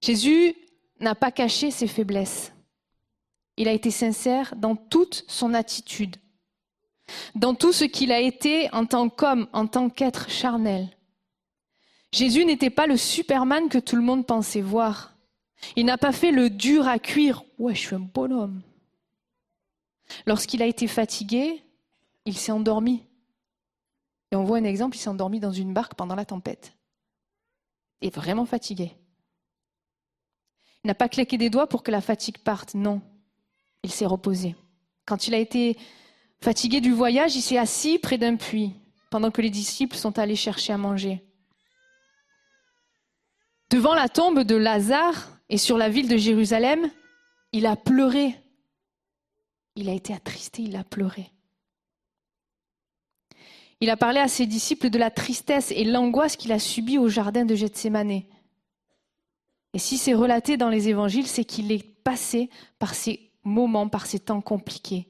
Jésus n'a pas caché ses faiblesses. Il a été sincère dans toute son attitude, dans tout ce qu'il a été en tant qu'homme, en tant qu'être charnel. Jésus n'était pas le Superman que tout le monde pensait voir. Il n'a pas fait le dur à cuire. Ouais, je suis un bonhomme. Lorsqu'il a été fatigué, il s'est endormi. Et on voit un exemple, il s'est endormi dans une barque pendant la tempête. Il est vraiment fatigué. Il n'a pas claqué des doigts pour que la fatigue parte, non. Il s'est reposé. Quand il a été fatigué du voyage, il s'est assis près d'un puits pendant que les disciples sont allés chercher à manger. Devant la tombe de Lazare et sur la ville de Jérusalem, il a pleuré. Il a été attristé, il a pleuré. Il a parlé à ses disciples de la tristesse et l'angoisse qu'il a subie au jardin de Gethsemane. Et si c'est relaté dans les évangiles, c'est qu'il est passé par ces moments, par ces temps compliqués.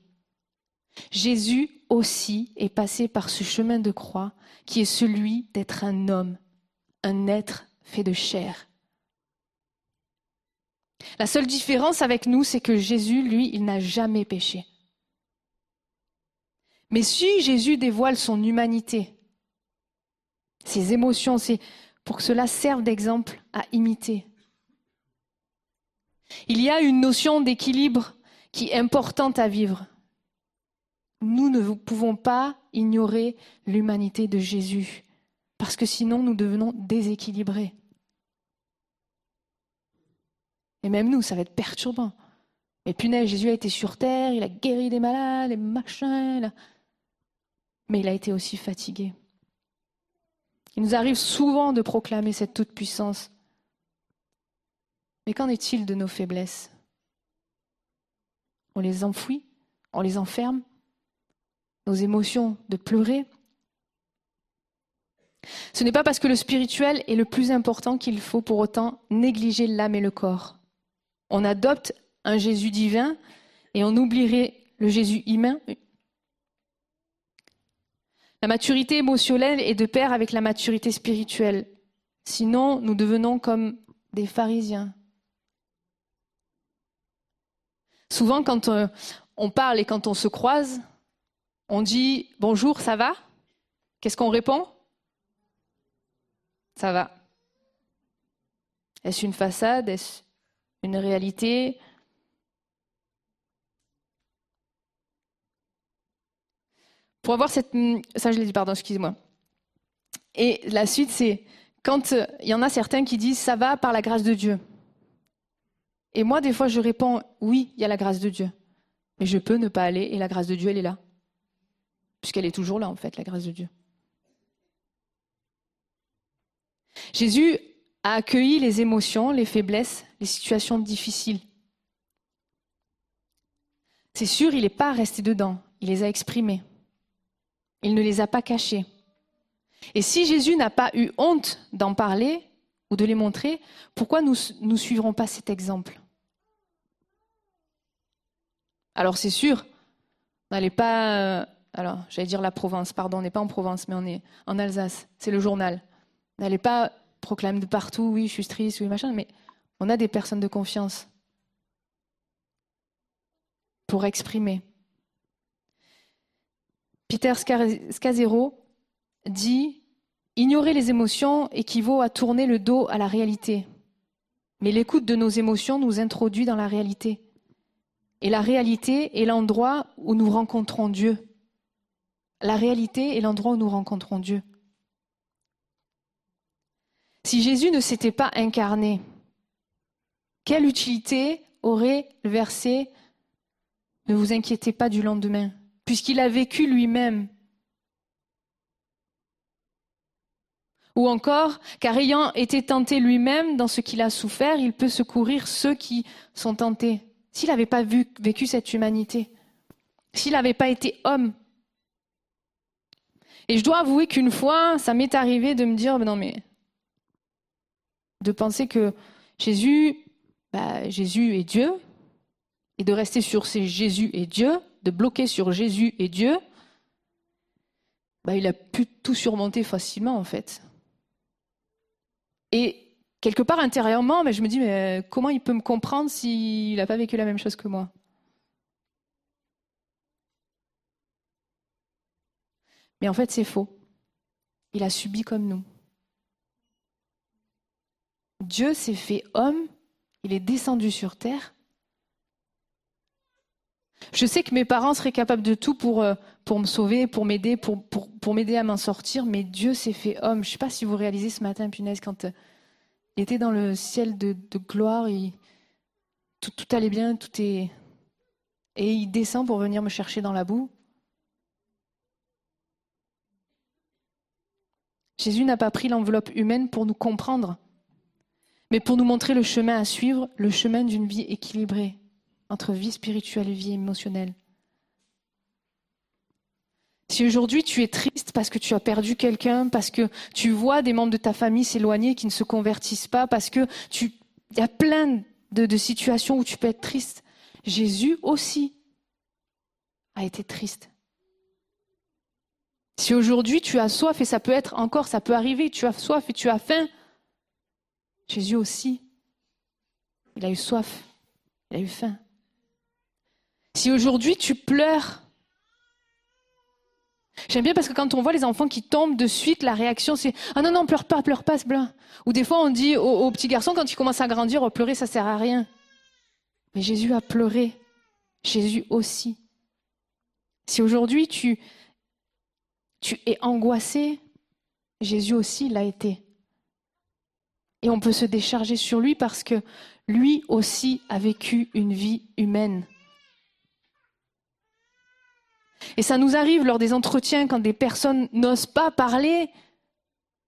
Jésus aussi est passé par ce chemin de croix qui est celui d'être un homme, un être fait de chair. La seule différence avec nous, c'est que Jésus, lui, il n'a jamais péché. Mais si Jésus dévoile son humanité, ses émotions, c'est pour que cela serve d'exemple à imiter. Il y a une notion d'équilibre qui est importante à vivre. Nous ne pouvons pas ignorer l'humanité de Jésus, parce que sinon nous devenons déséquilibrés. Et même nous, ça va être perturbant. Mais punaise, Jésus a été sur terre, il a guéri des malades, des machins, mais il a été aussi fatigué. Il nous arrive souvent de proclamer cette toute-puissance, mais qu'en est-il de nos faiblesses? On les enfouit On les enferme Nos émotions de pleurer? Ce n'est pas parce que le spirituel est le plus important qu'il faut pour autant négliger l'âme et le corps. On adopte un Jésus divin et on oublierait le Jésus humain. La maturité émotionnelle est de pair avec la maturité spirituelle. Sinon, nous devenons comme des pharisiens, Souvent, quand euh, on parle et quand on se croise, on dit bonjour, ça va? Qu'est-ce qu'on répond? Ça va. Est-ce une façade? Est-ce une réalité? Pour avoir cette... Ça, je l'ai dit, pardon, excusez-moi. Et la suite, c'est quand euh, il y en a certains qui disent ça va par la grâce de Dieu. Et moi, des fois, je réponds oui, il y a la grâce de Dieu. Mais je peux ne pas aller et la grâce de Dieu, elle est là. Puisqu'elle est toujours là, en fait, la grâce de Dieu. Jésus a accueilli les émotions, les faiblesses, les situations difficiles. C'est sûr, il n'est pas resté dedans, il les a exprimées. Il ne les a pas cachées. Et si Jésus n'a pas eu honte d'en parler ou de les montrer, pourquoi nous ne suivrons pas cet exemple? Alors c'est sûr, on n'allait pas... Euh, alors, j'allais dire la Provence, pardon, on n'est pas en Provence, mais on est en Alsace, c'est le journal. N'allez pas proclamer de partout, oui, je suis triste, oui, machin, mais on a des personnes de confiance pour exprimer. Peter Scazero dit Ignorer les émotions équivaut à tourner le dos à la réalité. Mais l'écoute de nos émotions nous introduit dans la réalité. Et la réalité est l'endroit où nous rencontrons Dieu. La réalité est l'endroit où nous rencontrons Dieu. Si Jésus ne s'était pas incarné, quelle utilité aurait le verset Ne vous inquiétez pas du lendemain, puisqu'il a vécu lui-même Ou encore, car ayant été tenté lui-même dans ce qu'il a souffert, il peut secourir ceux qui sont tentés. S'il n'avait pas vécu cette humanité, s'il n'avait pas été homme. Et je dois avouer qu'une fois, ça m'est arrivé de me dire, non mais, de penser que Jésus, bah, Jésus est Dieu, et de rester sur ces Jésus et Dieu, de bloquer sur Jésus et Dieu, bah, il a pu tout surmonter facilement en fait. Et quelque part intérieurement, mais je me dis, mais comment il peut me comprendre s'il n'a pas vécu la même chose que moi? Mais en fait, c'est faux. Il a subi comme nous. Dieu s'est fait homme, il est descendu sur terre. Je sais que mes parents seraient capables de tout pour, euh, me sauver, pour m'aider, pour m'aider à m'en sortir, mais Dieu s'est fait homme. Je ne sais pas si vous réalisez ce matin, punaise, quand euh, il était dans le ciel de, gloire, tout, tout, allait bien, tout est. Et il descend pour venir me chercher dans la boue. Jésus n'a pas pris l'enveloppe humaine pour nous comprendre, mais pour nous montrer le chemin à suivre, le chemin d'une vie équilibrée entre vie spirituelle et vie émotionnelle. Si aujourd'hui tu es triste parce que tu as perdu quelqu'un, parce que tu vois des membres de ta famille s'éloigner qui ne se convertissent pas, parce que tu, y a plein de, de situations où tu peux être triste. Jésus aussi a été triste. Si aujourd'hui tu as soif, et ça peut être encore, ça peut arriver, tu as soif et tu as faim, Jésus aussi, il a eu soif, il a eu faim. Si aujourd'hui tu pleures J'aime bien parce que quand on voit les enfants qui tombent de suite, la réaction c'est ah non non pleure pas, pleure pas, blanc. Ou des fois on dit aux, petits garçons quand ils commencent à grandir, oh, pleurer ça sert à rien. Mais Jésus a pleuré, Jésus aussi. Si aujourd'hui tu tu es angoissé, Jésus aussi l'a été. Et on peut se décharger sur lui parce que lui aussi a vécu une vie humaine. Et ça nous arrive lors des entretiens quand des personnes n'osent pas parler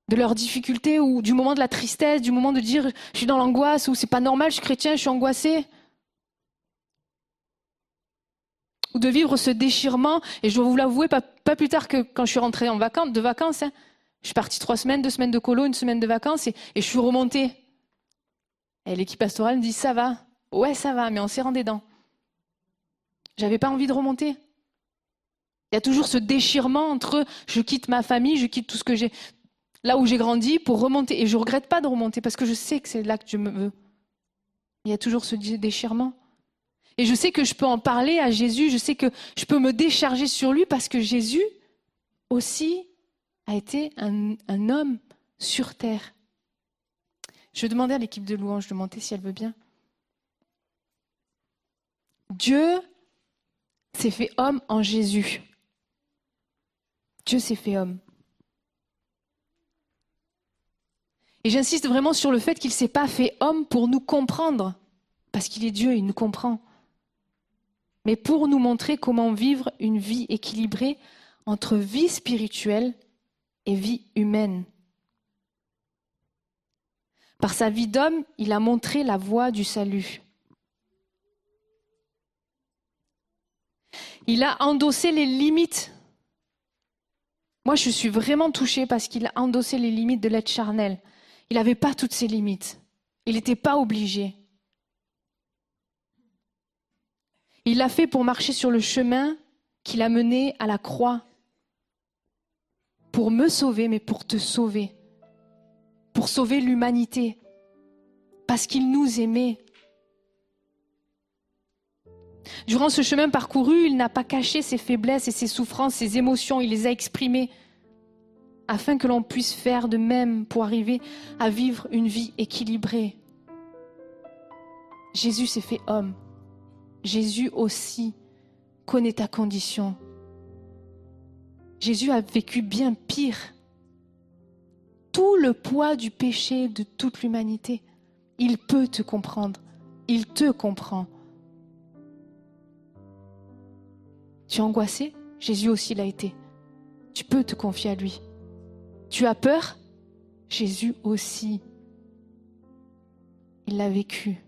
de leurs difficultés ou du moment de la tristesse, du moment de dire je suis dans l'angoisse ou c'est pas normal, je suis chrétien, je suis angoissé. Ou de vivre ce déchirement. Et je dois vous l'avouer, pas, plus tard que quand je suis rentrée en vacances, de vacances. Hein. Je suis partie trois semaines, deux semaines de colo, une semaine de vacances et, je suis remontée. Et l'équipe pastorale me dit ça va. Ouais, ça va, mais on s'est rendu des dents. J'avais pas envie de remonter. Il y a toujours ce déchirement entre je quitte ma famille, je quitte tout ce que j'ai, là où j'ai grandi pour remonter. Et je ne regrette pas de remonter parce que je sais que c'est là que je me veux. Il y a toujours ce déchirement. Et je sais que je peux en parler à Jésus, je sais que je peux me décharger sur lui parce que Jésus aussi a été un, homme sur terre. Je demander à l'équipe de louange de monter si elle veut bien. Dieu s'est fait homme en Jésus. Dieu s'est fait homme. Et j'insiste vraiment sur le fait qu'il ne s'est pas fait homme pour nous comprendre, parce qu'il est Dieu, il nous comprend, mais pour nous montrer comment vivre une vie équilibrée entre vie spirituelle et vie humaine. Par sa vie d'homme, il a montré la voie du salut. Il a endossé les limites. Moi, je suis vraiment touchée parce qu'il a endossé les limites de l'être charnel. Il n'avait pas toutes ces limites. Il n'était pas obligé. Il l'a fait pour marcher sur le chemin qui l'a mené à la croix. Pour me sauver, mais pour te sauver. Pour sauver l'humanité. Parce qu'il nous aimait. Durant ce chemin parcouru, il n'a pas caché ses faiblesses et ses souffrances, ses émotions, il les a exprimées afin que l'on puisse faire de même pour arriver à vivre une vie équilibrée. Jésus s'est fait homme. Jésus aussi connaît ta condition. Jésus a vécu bien pire. Tout le poids du péché de toute l'humanité. Il peut te comprendre. Il te comprend. Tu es angoissé? Jésus aussi l'a été. Tu peux te confier à lui. Tu as peur? Jésus aussi. Il l'a vécu.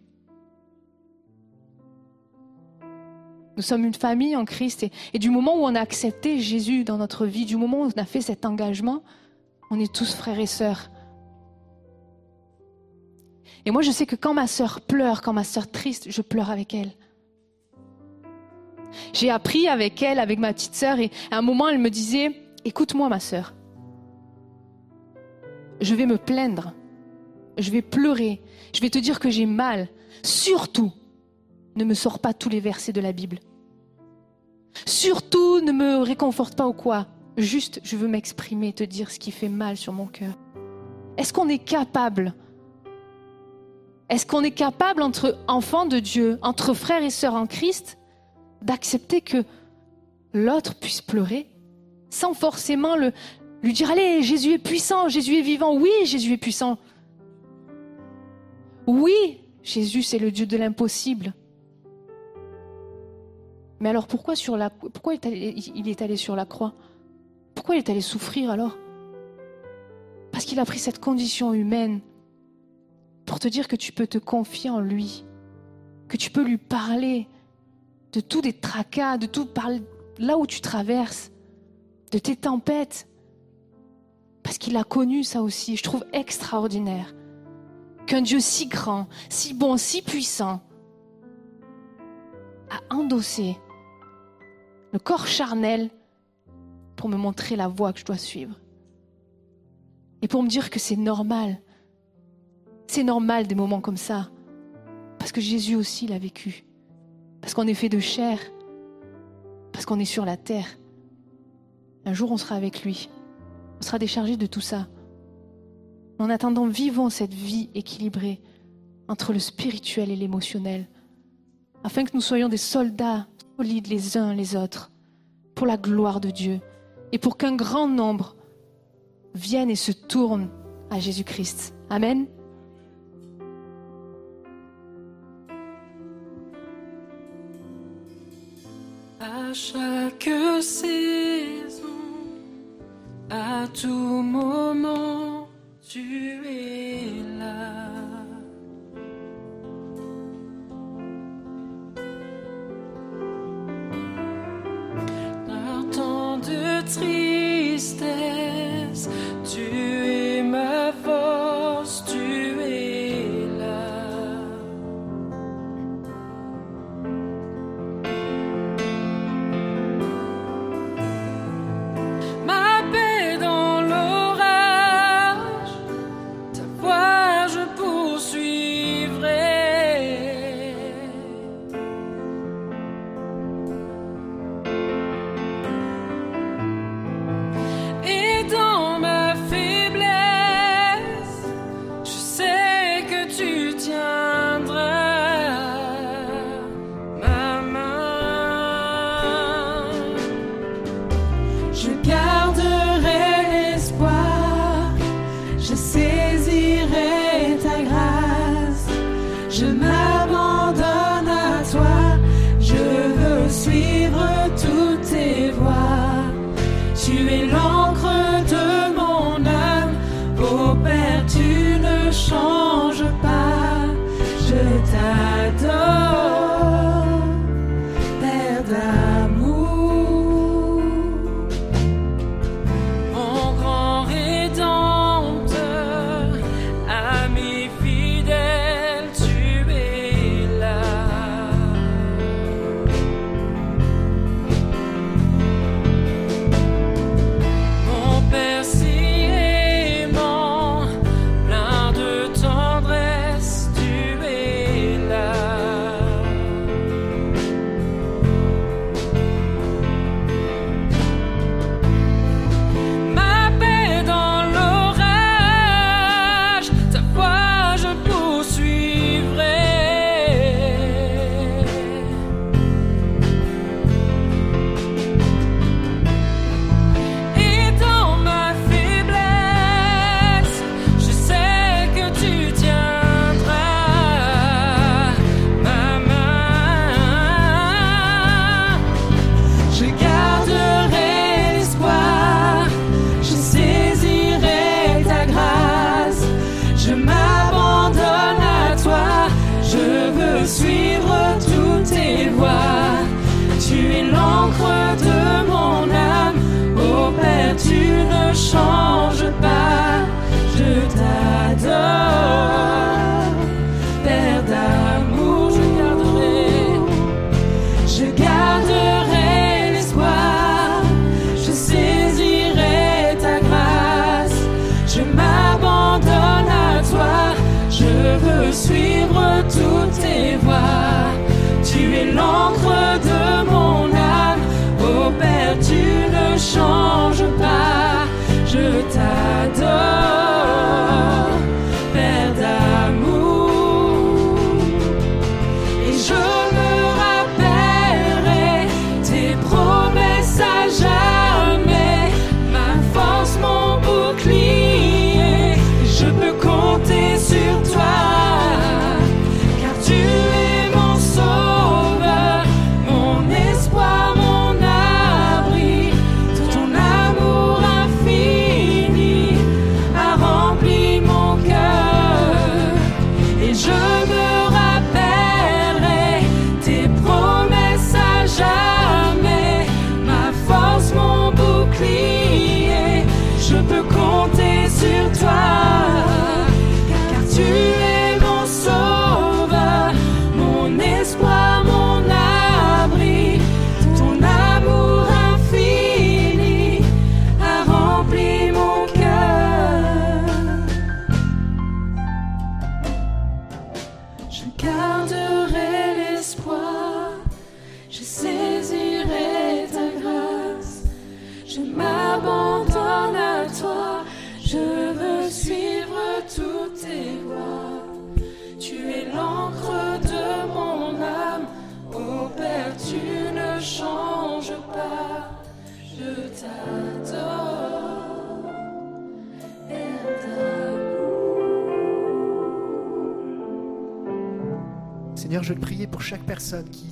Nous sommes une famille en Christ et, du moment où on a accepté Jésus dans notre vie, du moment où on a fait cet engagement, on est tous frères et sœurs. Et moi, je sais que quand ma sœur pleure, quand ma sœur triste, je pleure avec elle. J'ai appris avec elle, avec ma petite sœur, et à un moment, elle me disait, écoute-moi ma sœur, je vais me plaindre, je vais pleurer, je vais te dire que j'ai mal. Surtout, ne me sors pas tous les versets de la Bible. Surtout, ne me réconforte pas ou quoi. Juste, je veux m'exprimer, te dire ce qui fait mal sur mon cœur. Est-ce qu'on est capable? Est-ce qu'on est capable, entre enfants de Dieu, entre frères et sœurs en Christ, d'accepter que l'autre puisse pleurer sans forcément le, lui dire, allez, Jésus est puissant, Jésus est vivant. Oui, Jésus est puissant. Oui, Jésus, c'est le Dieu de l'impossible. Mais alors pourquoi, sur la, pourquoi il, est allé, il est allé sur la croix? Pourquoi il est allé souffrir alors? Parce qu'il a pris cette condition humaine pour te dire que tu peux te confier en lui, que tu peux lui parler de tous des tracas, de tout par là où tu traverses, de tes tempêtes. Parce qu'il a connu ça aussi. Je trouve extraordinaire qu'un Dieu si grand, si bon, si puissant a endossé le corps charnel pour me montrer la voie que je dois suivre. Et pour me dire que c'est normal. C'est normal des moments comme ça. Parce que Jésus aussi l'a vécu. Parce qu'on est fait de chair. Parce qu'on est sur la terre. Un jour, on sera avec lui. On sera déchargé de tout ça. En attendant, vivons cette vie équilibrée entre le spirituel et l'émotionnel, afin que nous soyons des soldats solides les uns les autres, pour la gloire de Dieu, et pour qu'un grand nombre vienne et se tourne à Jésus-Christ. Amen. Chaque saison, à tout moment, tu es là. Dans temps de tristesse, tu es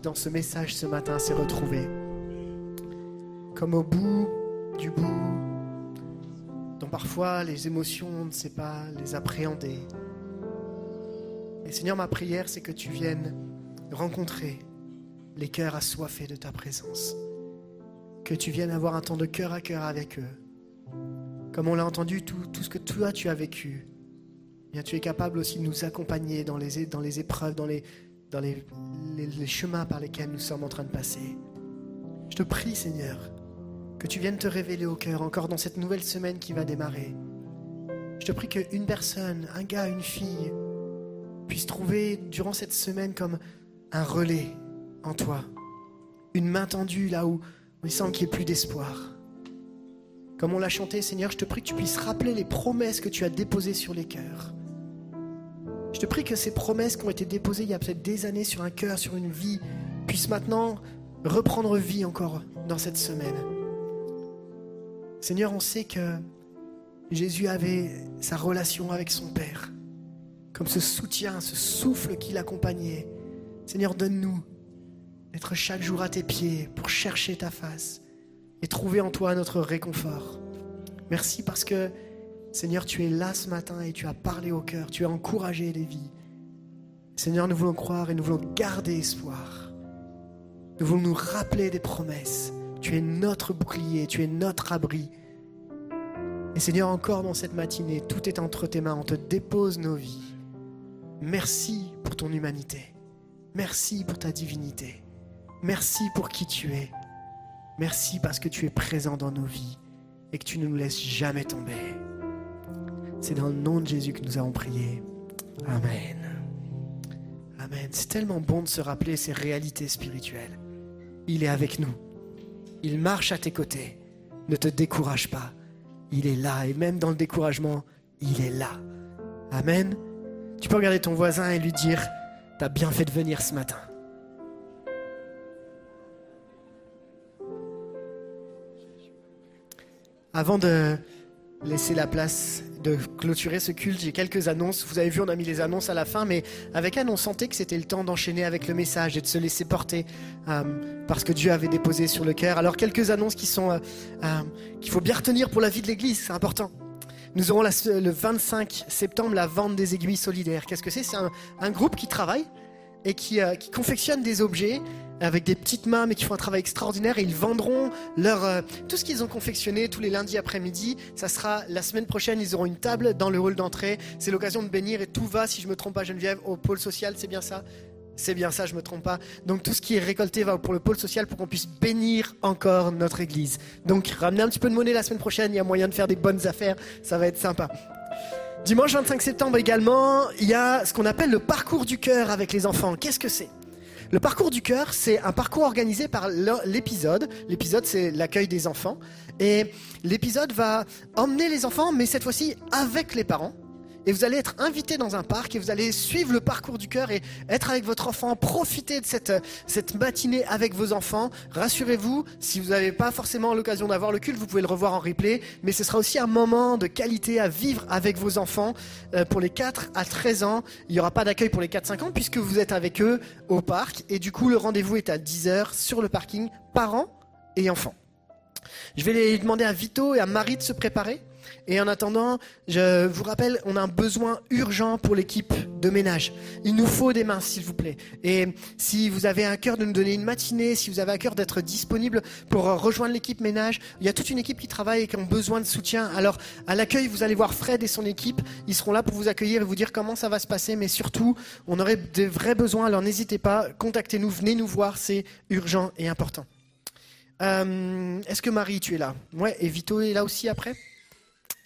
dans ce message ce matin, s'est retrouvée comme au bout du bout, dont parfois les émotions, on ne sait pas les appréhender. Et Seigneur, ma prière, c'est que tu viennes rencontrer les cœurs assoiffés de ta présence. Que tu viennes avoir un temps de cœur à cœur avec eux. Comme on l'a entendu, tout, tout, ce que toi tu as vécu, eh bien, tu es capable aussi de nous accompagner dans les, dans les épreuves, dans les, dans les, chemins par lesquels nous sommes en train de passer. Je te prie, Seigneur, que tu viennes te révéler au cœur encore dans cette nouvelle semaine qui va démarrer. Je te prie qu'une personne, un gars, une fille, puisse trouver durant cette semaine comme un relais en toi, une main tendue là où il semble qu'il n'y ait plus d'espoir. Comme on l'a chanté, Seigneur, je te prie que tu puisses rappeler les promesses que tu as déposées sur les cœurs. Je te prie que ces promesses qui ont été déposées il y a peut-être des années sur un cœur, sur une vie, puissent maintenant reprendre vie encore dans cette semaine. Seigneur, on sait que Jésus avait sa relation avec son Père, comme ce soutien, ce souffle qui l'accompagnait. Seigneur, donne-nous d'être chaque jour à tes pieds pour chercher ta face et trouver en toi notre réconfort. Merci parce que, Seigneur, tu es là ce matin et tu as parlé au cœur, tu as encouragé les vies. Seigneur, nous voulons croire et nous voulons garder espoir. Nous voulons nous rappeler des promesses. Tu es notre bouclier, tu es notre abri. Et Seigneur, encore dans cette matinée, tout est entre tes mains, on te dépose nos vies. Merci pour ton humanité. Merci pour ta divinité. Merci pour qui tu es. Merci parce que tu es présent dans nos vies et que tu ne nous laisses jamais tomber. C'est dans le nom de Jésus que nous avons prié. Amen. Amen. C'est tellement bon de se rappeler ces réalités spirituelles. Il est avec nous. Il marche à tes côtés. Ne te décourage pas. Il est là. Et même dans le découragement, il est là. Amen. Tu peux regarder ton voisin et lui dire, t'as bien fait de venir ce matin. Avant de laisser la place de clôturer ce culte, j'ai quelques annonces. Vous avez vu, on a mis les annonces à la fin, mais avec Anne, on sentait que c'était le temps d'enchaîner avec le message et de se laisser porter euh, parce que Dieu avait déposé sur le cœur. Alors quelques annonces qui sont euh, euh, qu'il faut bien retenir pour la vie de l'Église, c'est important. Nous aurons le 25 septembre la vente des aiguilles solidaires. Qu'est-ce que c'est? C'est un, groupe qui travaille et qui, qui confectionne des objets avec des petites mains, mais qui font un travail extraordinaire. Et ils vendront leur, euh, tout ce qu'ils ont confectionné tous les lundis après-midi. Ça sera la semaine prochaine. Ils auront une table dans le hall d'entrée. C'est l'occasion de bénir et tout va, si je me trompe pas, Geneviève, au pôle social. C'est bien ça? C'est bien ça, je me trompe pas. Donc tout ce qui est récolté va pour le pôle social pour qu'on puisse bénir encore notre église. Donc ramenez un petit peu de monnaie la semaine prochaine, il y a moyen de faire des bonnes affaires, ça va être sympa. Dimanche 25 septembre également, il y a ce qu'on appelle le parcours du cœur avec les enfants. Qu'est-ce que c'est? Le parcours du cœur, c'est un parcours organisé par l'épisode. L'épisode, c'est l'accueil des enfants. Et l'épisode va emmener les enfants, mais cette fois-ci avec les parents et vous allez être invité dans un parc et vous allez suivre le parcours du cœur et être avec votre enfant, profiter de cette, cette matinée avec vos enfants. Rassurez-vous, si vous n'avez pas forcément l'occasion d'avoir le culte, vous pouvez le revoir en replay, mais ce sera aussi un moment de qualité à vivre avec vos enfants. Euh, pour les 4 à 13 ans, il n'y aura pas d'accueil pour les 4-5 ans puisque vous êtes avec eux au parc et du coup le rendez-vous est à 10h sur le parking, parents et enfants. Je vais demander à Vito et à Marie de se préparer. Et en attendant, je vous rappelle, on a un besoin urgent pour l'équipe de ménage. Il nous faut des mains, s'il vous plaît. Et si vous avez un cœur de nous donner une matinée, si vous avez un cœur d'être disponible pour rejoindre l'équipe ménage, il y a toute une équipe qui travaille et qui ont besoin de soutien. Alors, à l'accueil, vous allez voir Fred et son équipe. Ils seront là pour vous accueillir et vous dire comment ça va se passer. Mais surtout, on aurait de vrais besoins. Alors, n'hésitez pas, contactez-nous, venez nous voir. C'est urgent et important. Euh, est-ce que Marie, tu es là? Ouais, et Vito est là aussi après?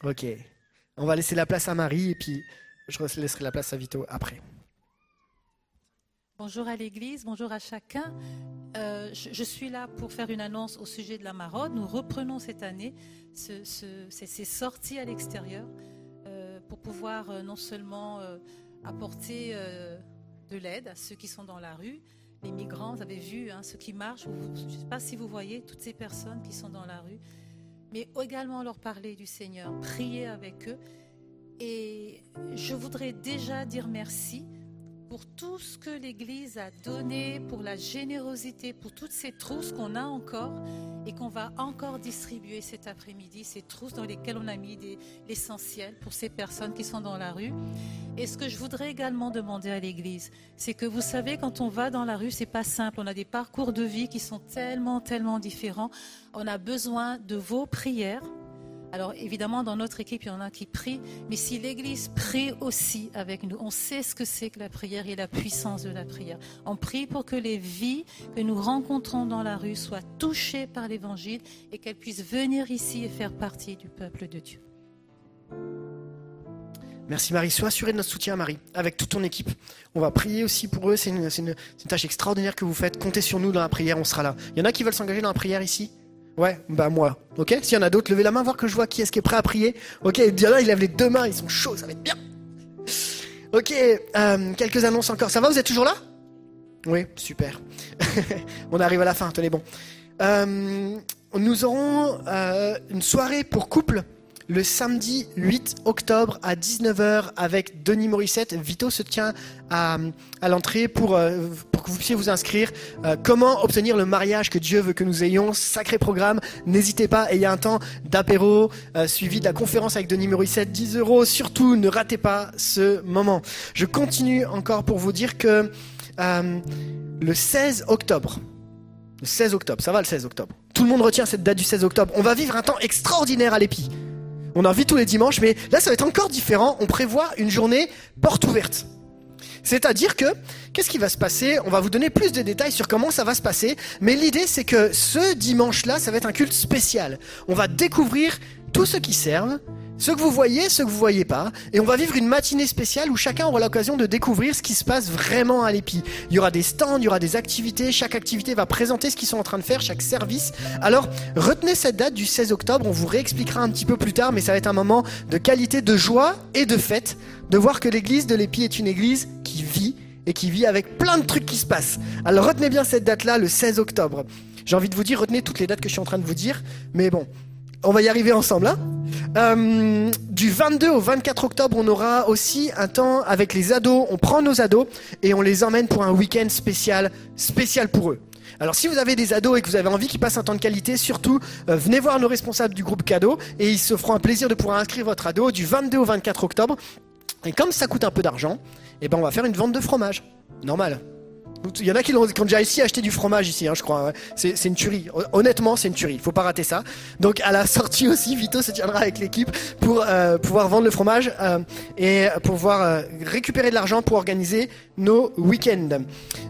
Ok. On va laisser la place à Marie et puis je laisserai la place à Vito après. Bonjour à l'Église, bonjour à chacun. Euh, je, suis là pour faire une annonce au sujet de la maraude. Nous reprenons cette année ces sorties à l'extérieur euh, pour pouvoir euh, non seulement apporter de l'aide à ceux qui sont dans la rue, les migrants, vous avez vu hein, ceux qui marchent. Je ne sais pas si vous voyez toutes ces personnes qui sont dans la rue mais également leur parler du Seigneur, prier avec eux. Et je voudrais déjà dire merci pour tout ce que l'Église a donné, pour la générosité, pour toutes ces trousses qu'on a encore et qu'on va encore distribuer cet après-midi, ces trousses dans lesquelles on a mis l'essentiel pour ces personnes qui sont dans la rue. Et ce que je voudrais également demander à l'Église, c'est que vous savez, quand on va dans la rue, c'est pas simple. On a des parcours de vie qui sont tellement, tellement différents. On a besoin de vos prières alors évidemment, dans notre équipe, il y en a qui prient, mais si l'Église prie aussi avec nous, on sait ce que c'est que la prière et la puissance de la prière. On prie pour que les vies que nous rencontrons dans la rue soient touchées par l'Évangile et qu'elles puissent venir ici et faire partie du peuple de Dieu. Merci Marie. Sois assurée de notre soutien, Marie, avec toute ton équipe. On va prier aussi pour eux. C'est une, une, tâche extraordinaire que vous faites. Comptez sur nous dans la prière, on sera là. Il y en a qui veulent s'engager dans la prière ici? Ouais, bah moi. Ok S'il y en a d'autres, levez la main, voir que je vois qui est-ce qui est prêt à prier. Ok, il y en a, ils lèvent les deux mains, ils sont chauds, ça va être bien. Ok, euh, quelques annonces encore. Ça va, vous êtes toujours là? Oui, super. On arrive à la fin, tenez bon. Euh, nous aurons euh, une soirée pour couple le samedi 8 octobre à 19h avec Denis Morissette. Vito se tient à, à l'entrée pour, euh, pour que vous puissiez vous inscrire. Euh, comment obtenir le mariage que Dieu veut que nous ayons? Sacré programme. N'hésitez pas. Il y a un temps d'apéro euh, suivi de la conférence avec Denis Morissette. 10 euros. Surtout, ne ratez pas ce moment. Je continue encore pour vous dire que le 16 octobre, le 16 octobre, ça va le 16 octobre. Tout le monde retient cette date du 16 octobre. On va vivre un temps extraordinaire à l'Épi. On en vit tous les dimanches, mais là ça va être encore différent. On prévoit une journée porte ouverte. C'est-à-dire que, qu'est-ce qui va se passer? On va vous donner plus de détails sur comment ça va se passer, mais l'idée c'est que ce dimanche-là, ça va être un culte spécial. On va découvrir tous ceux qui servent, ce que vous voyez, ce que vous voyez pas, et on va vivre une matinée spéciale où chacun aura l'occasion de découvrir ce qui se passe vraiment à l'épi. Il y aura des stands, il y aura des activités, chaque activité va présenter ce qu'ils sont en train de faire, chaque service. Alors, retenez cette date du 16 octobre, on vous réexpliquera un petit peu plus tard, mais ça va être un moment de qualité, de joie et de fête, de voir que l'église de l'épi est une église qui vit et qui vit avec plein de trucs qui se passent. Alors retenez bien cette date-là, le 16 octobre. J'ai envie de vous dire, retenez toutes les dates que je suis en train de vous dire, mais bon, on va y arriver ensemble, hein euh, Du 22 au 24 octobre, on aura aussi un temps avec les ados. On prend nos ados et on les emmène pour un week-end spécial, spécial pour eux. Alors si vous avez des ados et que vous avez envie qu'ils passent un temps de qualité, surtout euh, venez voir nos responsables du groupe cadeau et ils se feront un plaisir de pouvoir inscrire votre ado du 22 au 24 octobre. Et comme ça coûte un peu d'argent, eh ben on va faire une vente de fromage. Normal. Il y en a qui, ont, déjà ici acheté du fromage ici, hein, je crois. C'est une tuerie. Honnêtement, c'est une tuerie. Il faut pas rater ça. Donc à la sortie aussi, Vito se tiendra avec l'équipe pour euh, pouvoir vendre le fromage euh, et pouvoir euh, récupérer de l'argent pour organiser nos week-ends.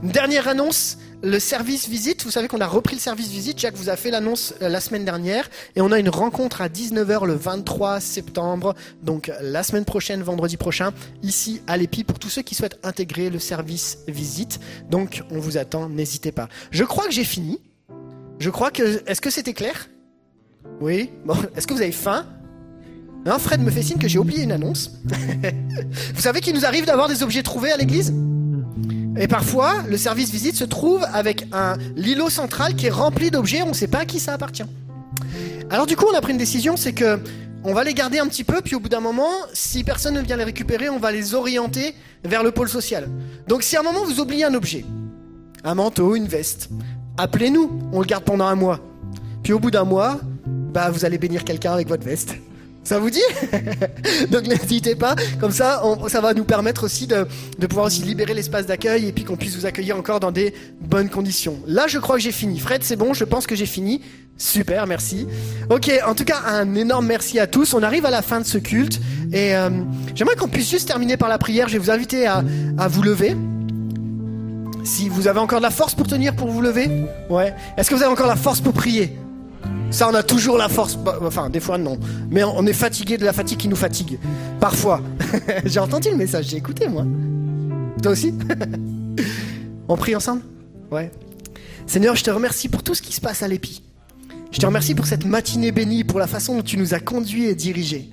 Dernière annonce le service visite, vous savez qu'on a repris le service visite. Jacques vous a fait l'annonce euh, la semaine dernière. Et on a une rencontre à 19h le 23 septembre. Donc la semaine prochaine, vendredi prochain, ici à l'EPI pour tous ceux qui souhaitent intégrer le service visite. Donc on vous attend, n'hésitez pas. Je crois que j'ai fini. Je crois que... Est-ce que c'était clair? Oui Bon, est-ce que vous avez faim? Non, Fred me fait signe que j'ai oublié une annonce. vous savez qu'il nous arrive d'avoir des objets trouvés à l'église? Et parfois, le service visite se trouve avec un l'îlot central qui est rempli d'objets, on ne sait pas à qui ça appartient. Alors du coup, on a pris une décision, c'est que on va les garder un petit peu, puis au bout d'un moment, si personne ne vient les récupérer, on va les orienter vers le pôle social. Donc si à un moment vous oubliez un objet, un manteau, une veste, appelez-nous, on le garde pendant un mois. Puis au bout d'un mois, bah vous allez bénir quelqu'un avec votre veste. Ça vous dit Donc n'hésitez pas, comme ça, ça va nous permettre aussi de, pouvoir aussi libérer l'espace d'accueil et puis qu'on puisse vous accueillir encore dans des bonnes conditions. Là, je crois que j'ai fini. Fred, c'est bon, je pense que j'ai fini. Super, merci. Ok, en tout cas, un énorme merci à tous. On arrive à la fin de ce culte et euh, j'aimerais qu'on puisse juste terminer par la prière. Je vais vous inviter à, vous lever. Si vous avez encore de la force pour tenir, pour vous lever, ouais. Est-ce que vous avez encore la force pour prier? Ça, on a toujours la force. Bah, enfin, des fois, non. Mais on est fatigué de la fatigue qui nous fatigue. Parfois. j'ai entendu le message, j'ai écouté, moi. Toi aussi On prie ensemble Ouais. Seigneur, je te remercie pour tout ce qui se passe à l'épi. Je te remercie pour cette matinée bénie, pour la façon dont tu nous as conduits et dirigés.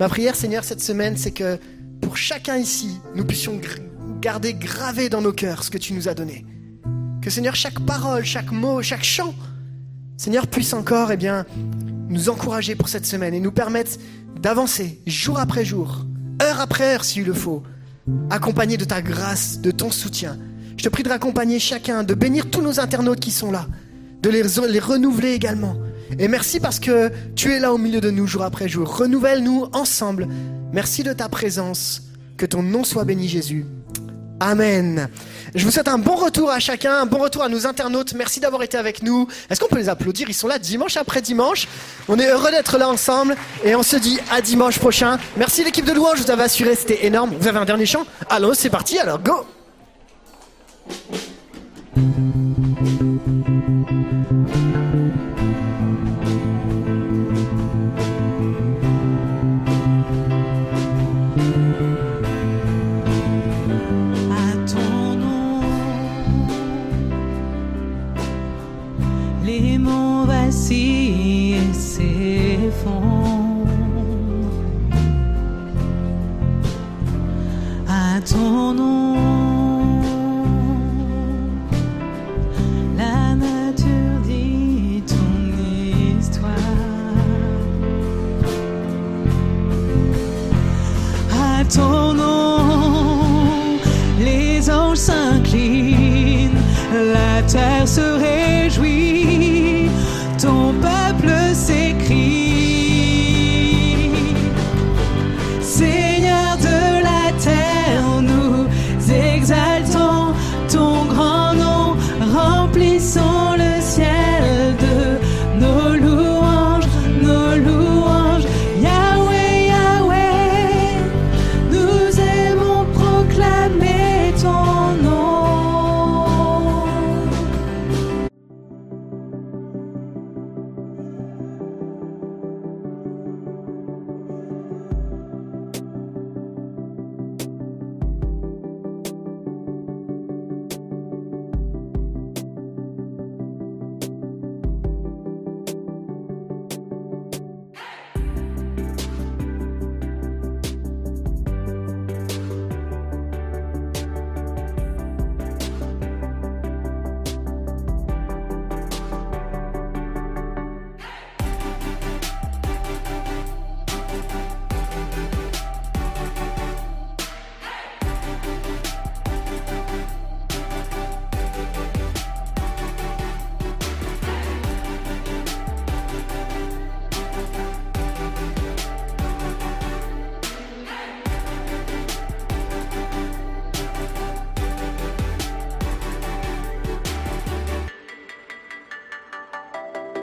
Ma prière, Seigneur, cette semaine, c'est que pour chacun ici, nous puissions garder gravé dans nos cœurs ce que tu nous as donné. Que, Seigneur, chaque parole, chaque mot, chaque chant, Seigneur, puisse encore eh bien, nous encourager pour cette semaine et nous permettre d'avancer jour après jour, heure après heure s'il le faut, accompagné de ta grâce, de ton soutien. Je te prie de raccompagner chacun, de bénir tous nos internautes qui sont là, de les, les renouveler également. Et merci parce que tu es là au milieu de nous jour après jour. Renouvelle-nous ensemble. Merci de ta présence. Que ton nom soit béni Jésus. Amen. Je vous souhaite un bon retour à chacun, un bon retour à nos internautes. Merci d'avoir été avec nous. Est-ce qu'on peut les applaudir? Ils sont là dimanche après dimanche. On est heureux d'être là ensemble et on se dit à dimanche prochain. Merci l'équipe de louange, je vous avez assuré, c'était énorme. Vous avez un dernier chant? Allons, c'est parti, alors go ton nom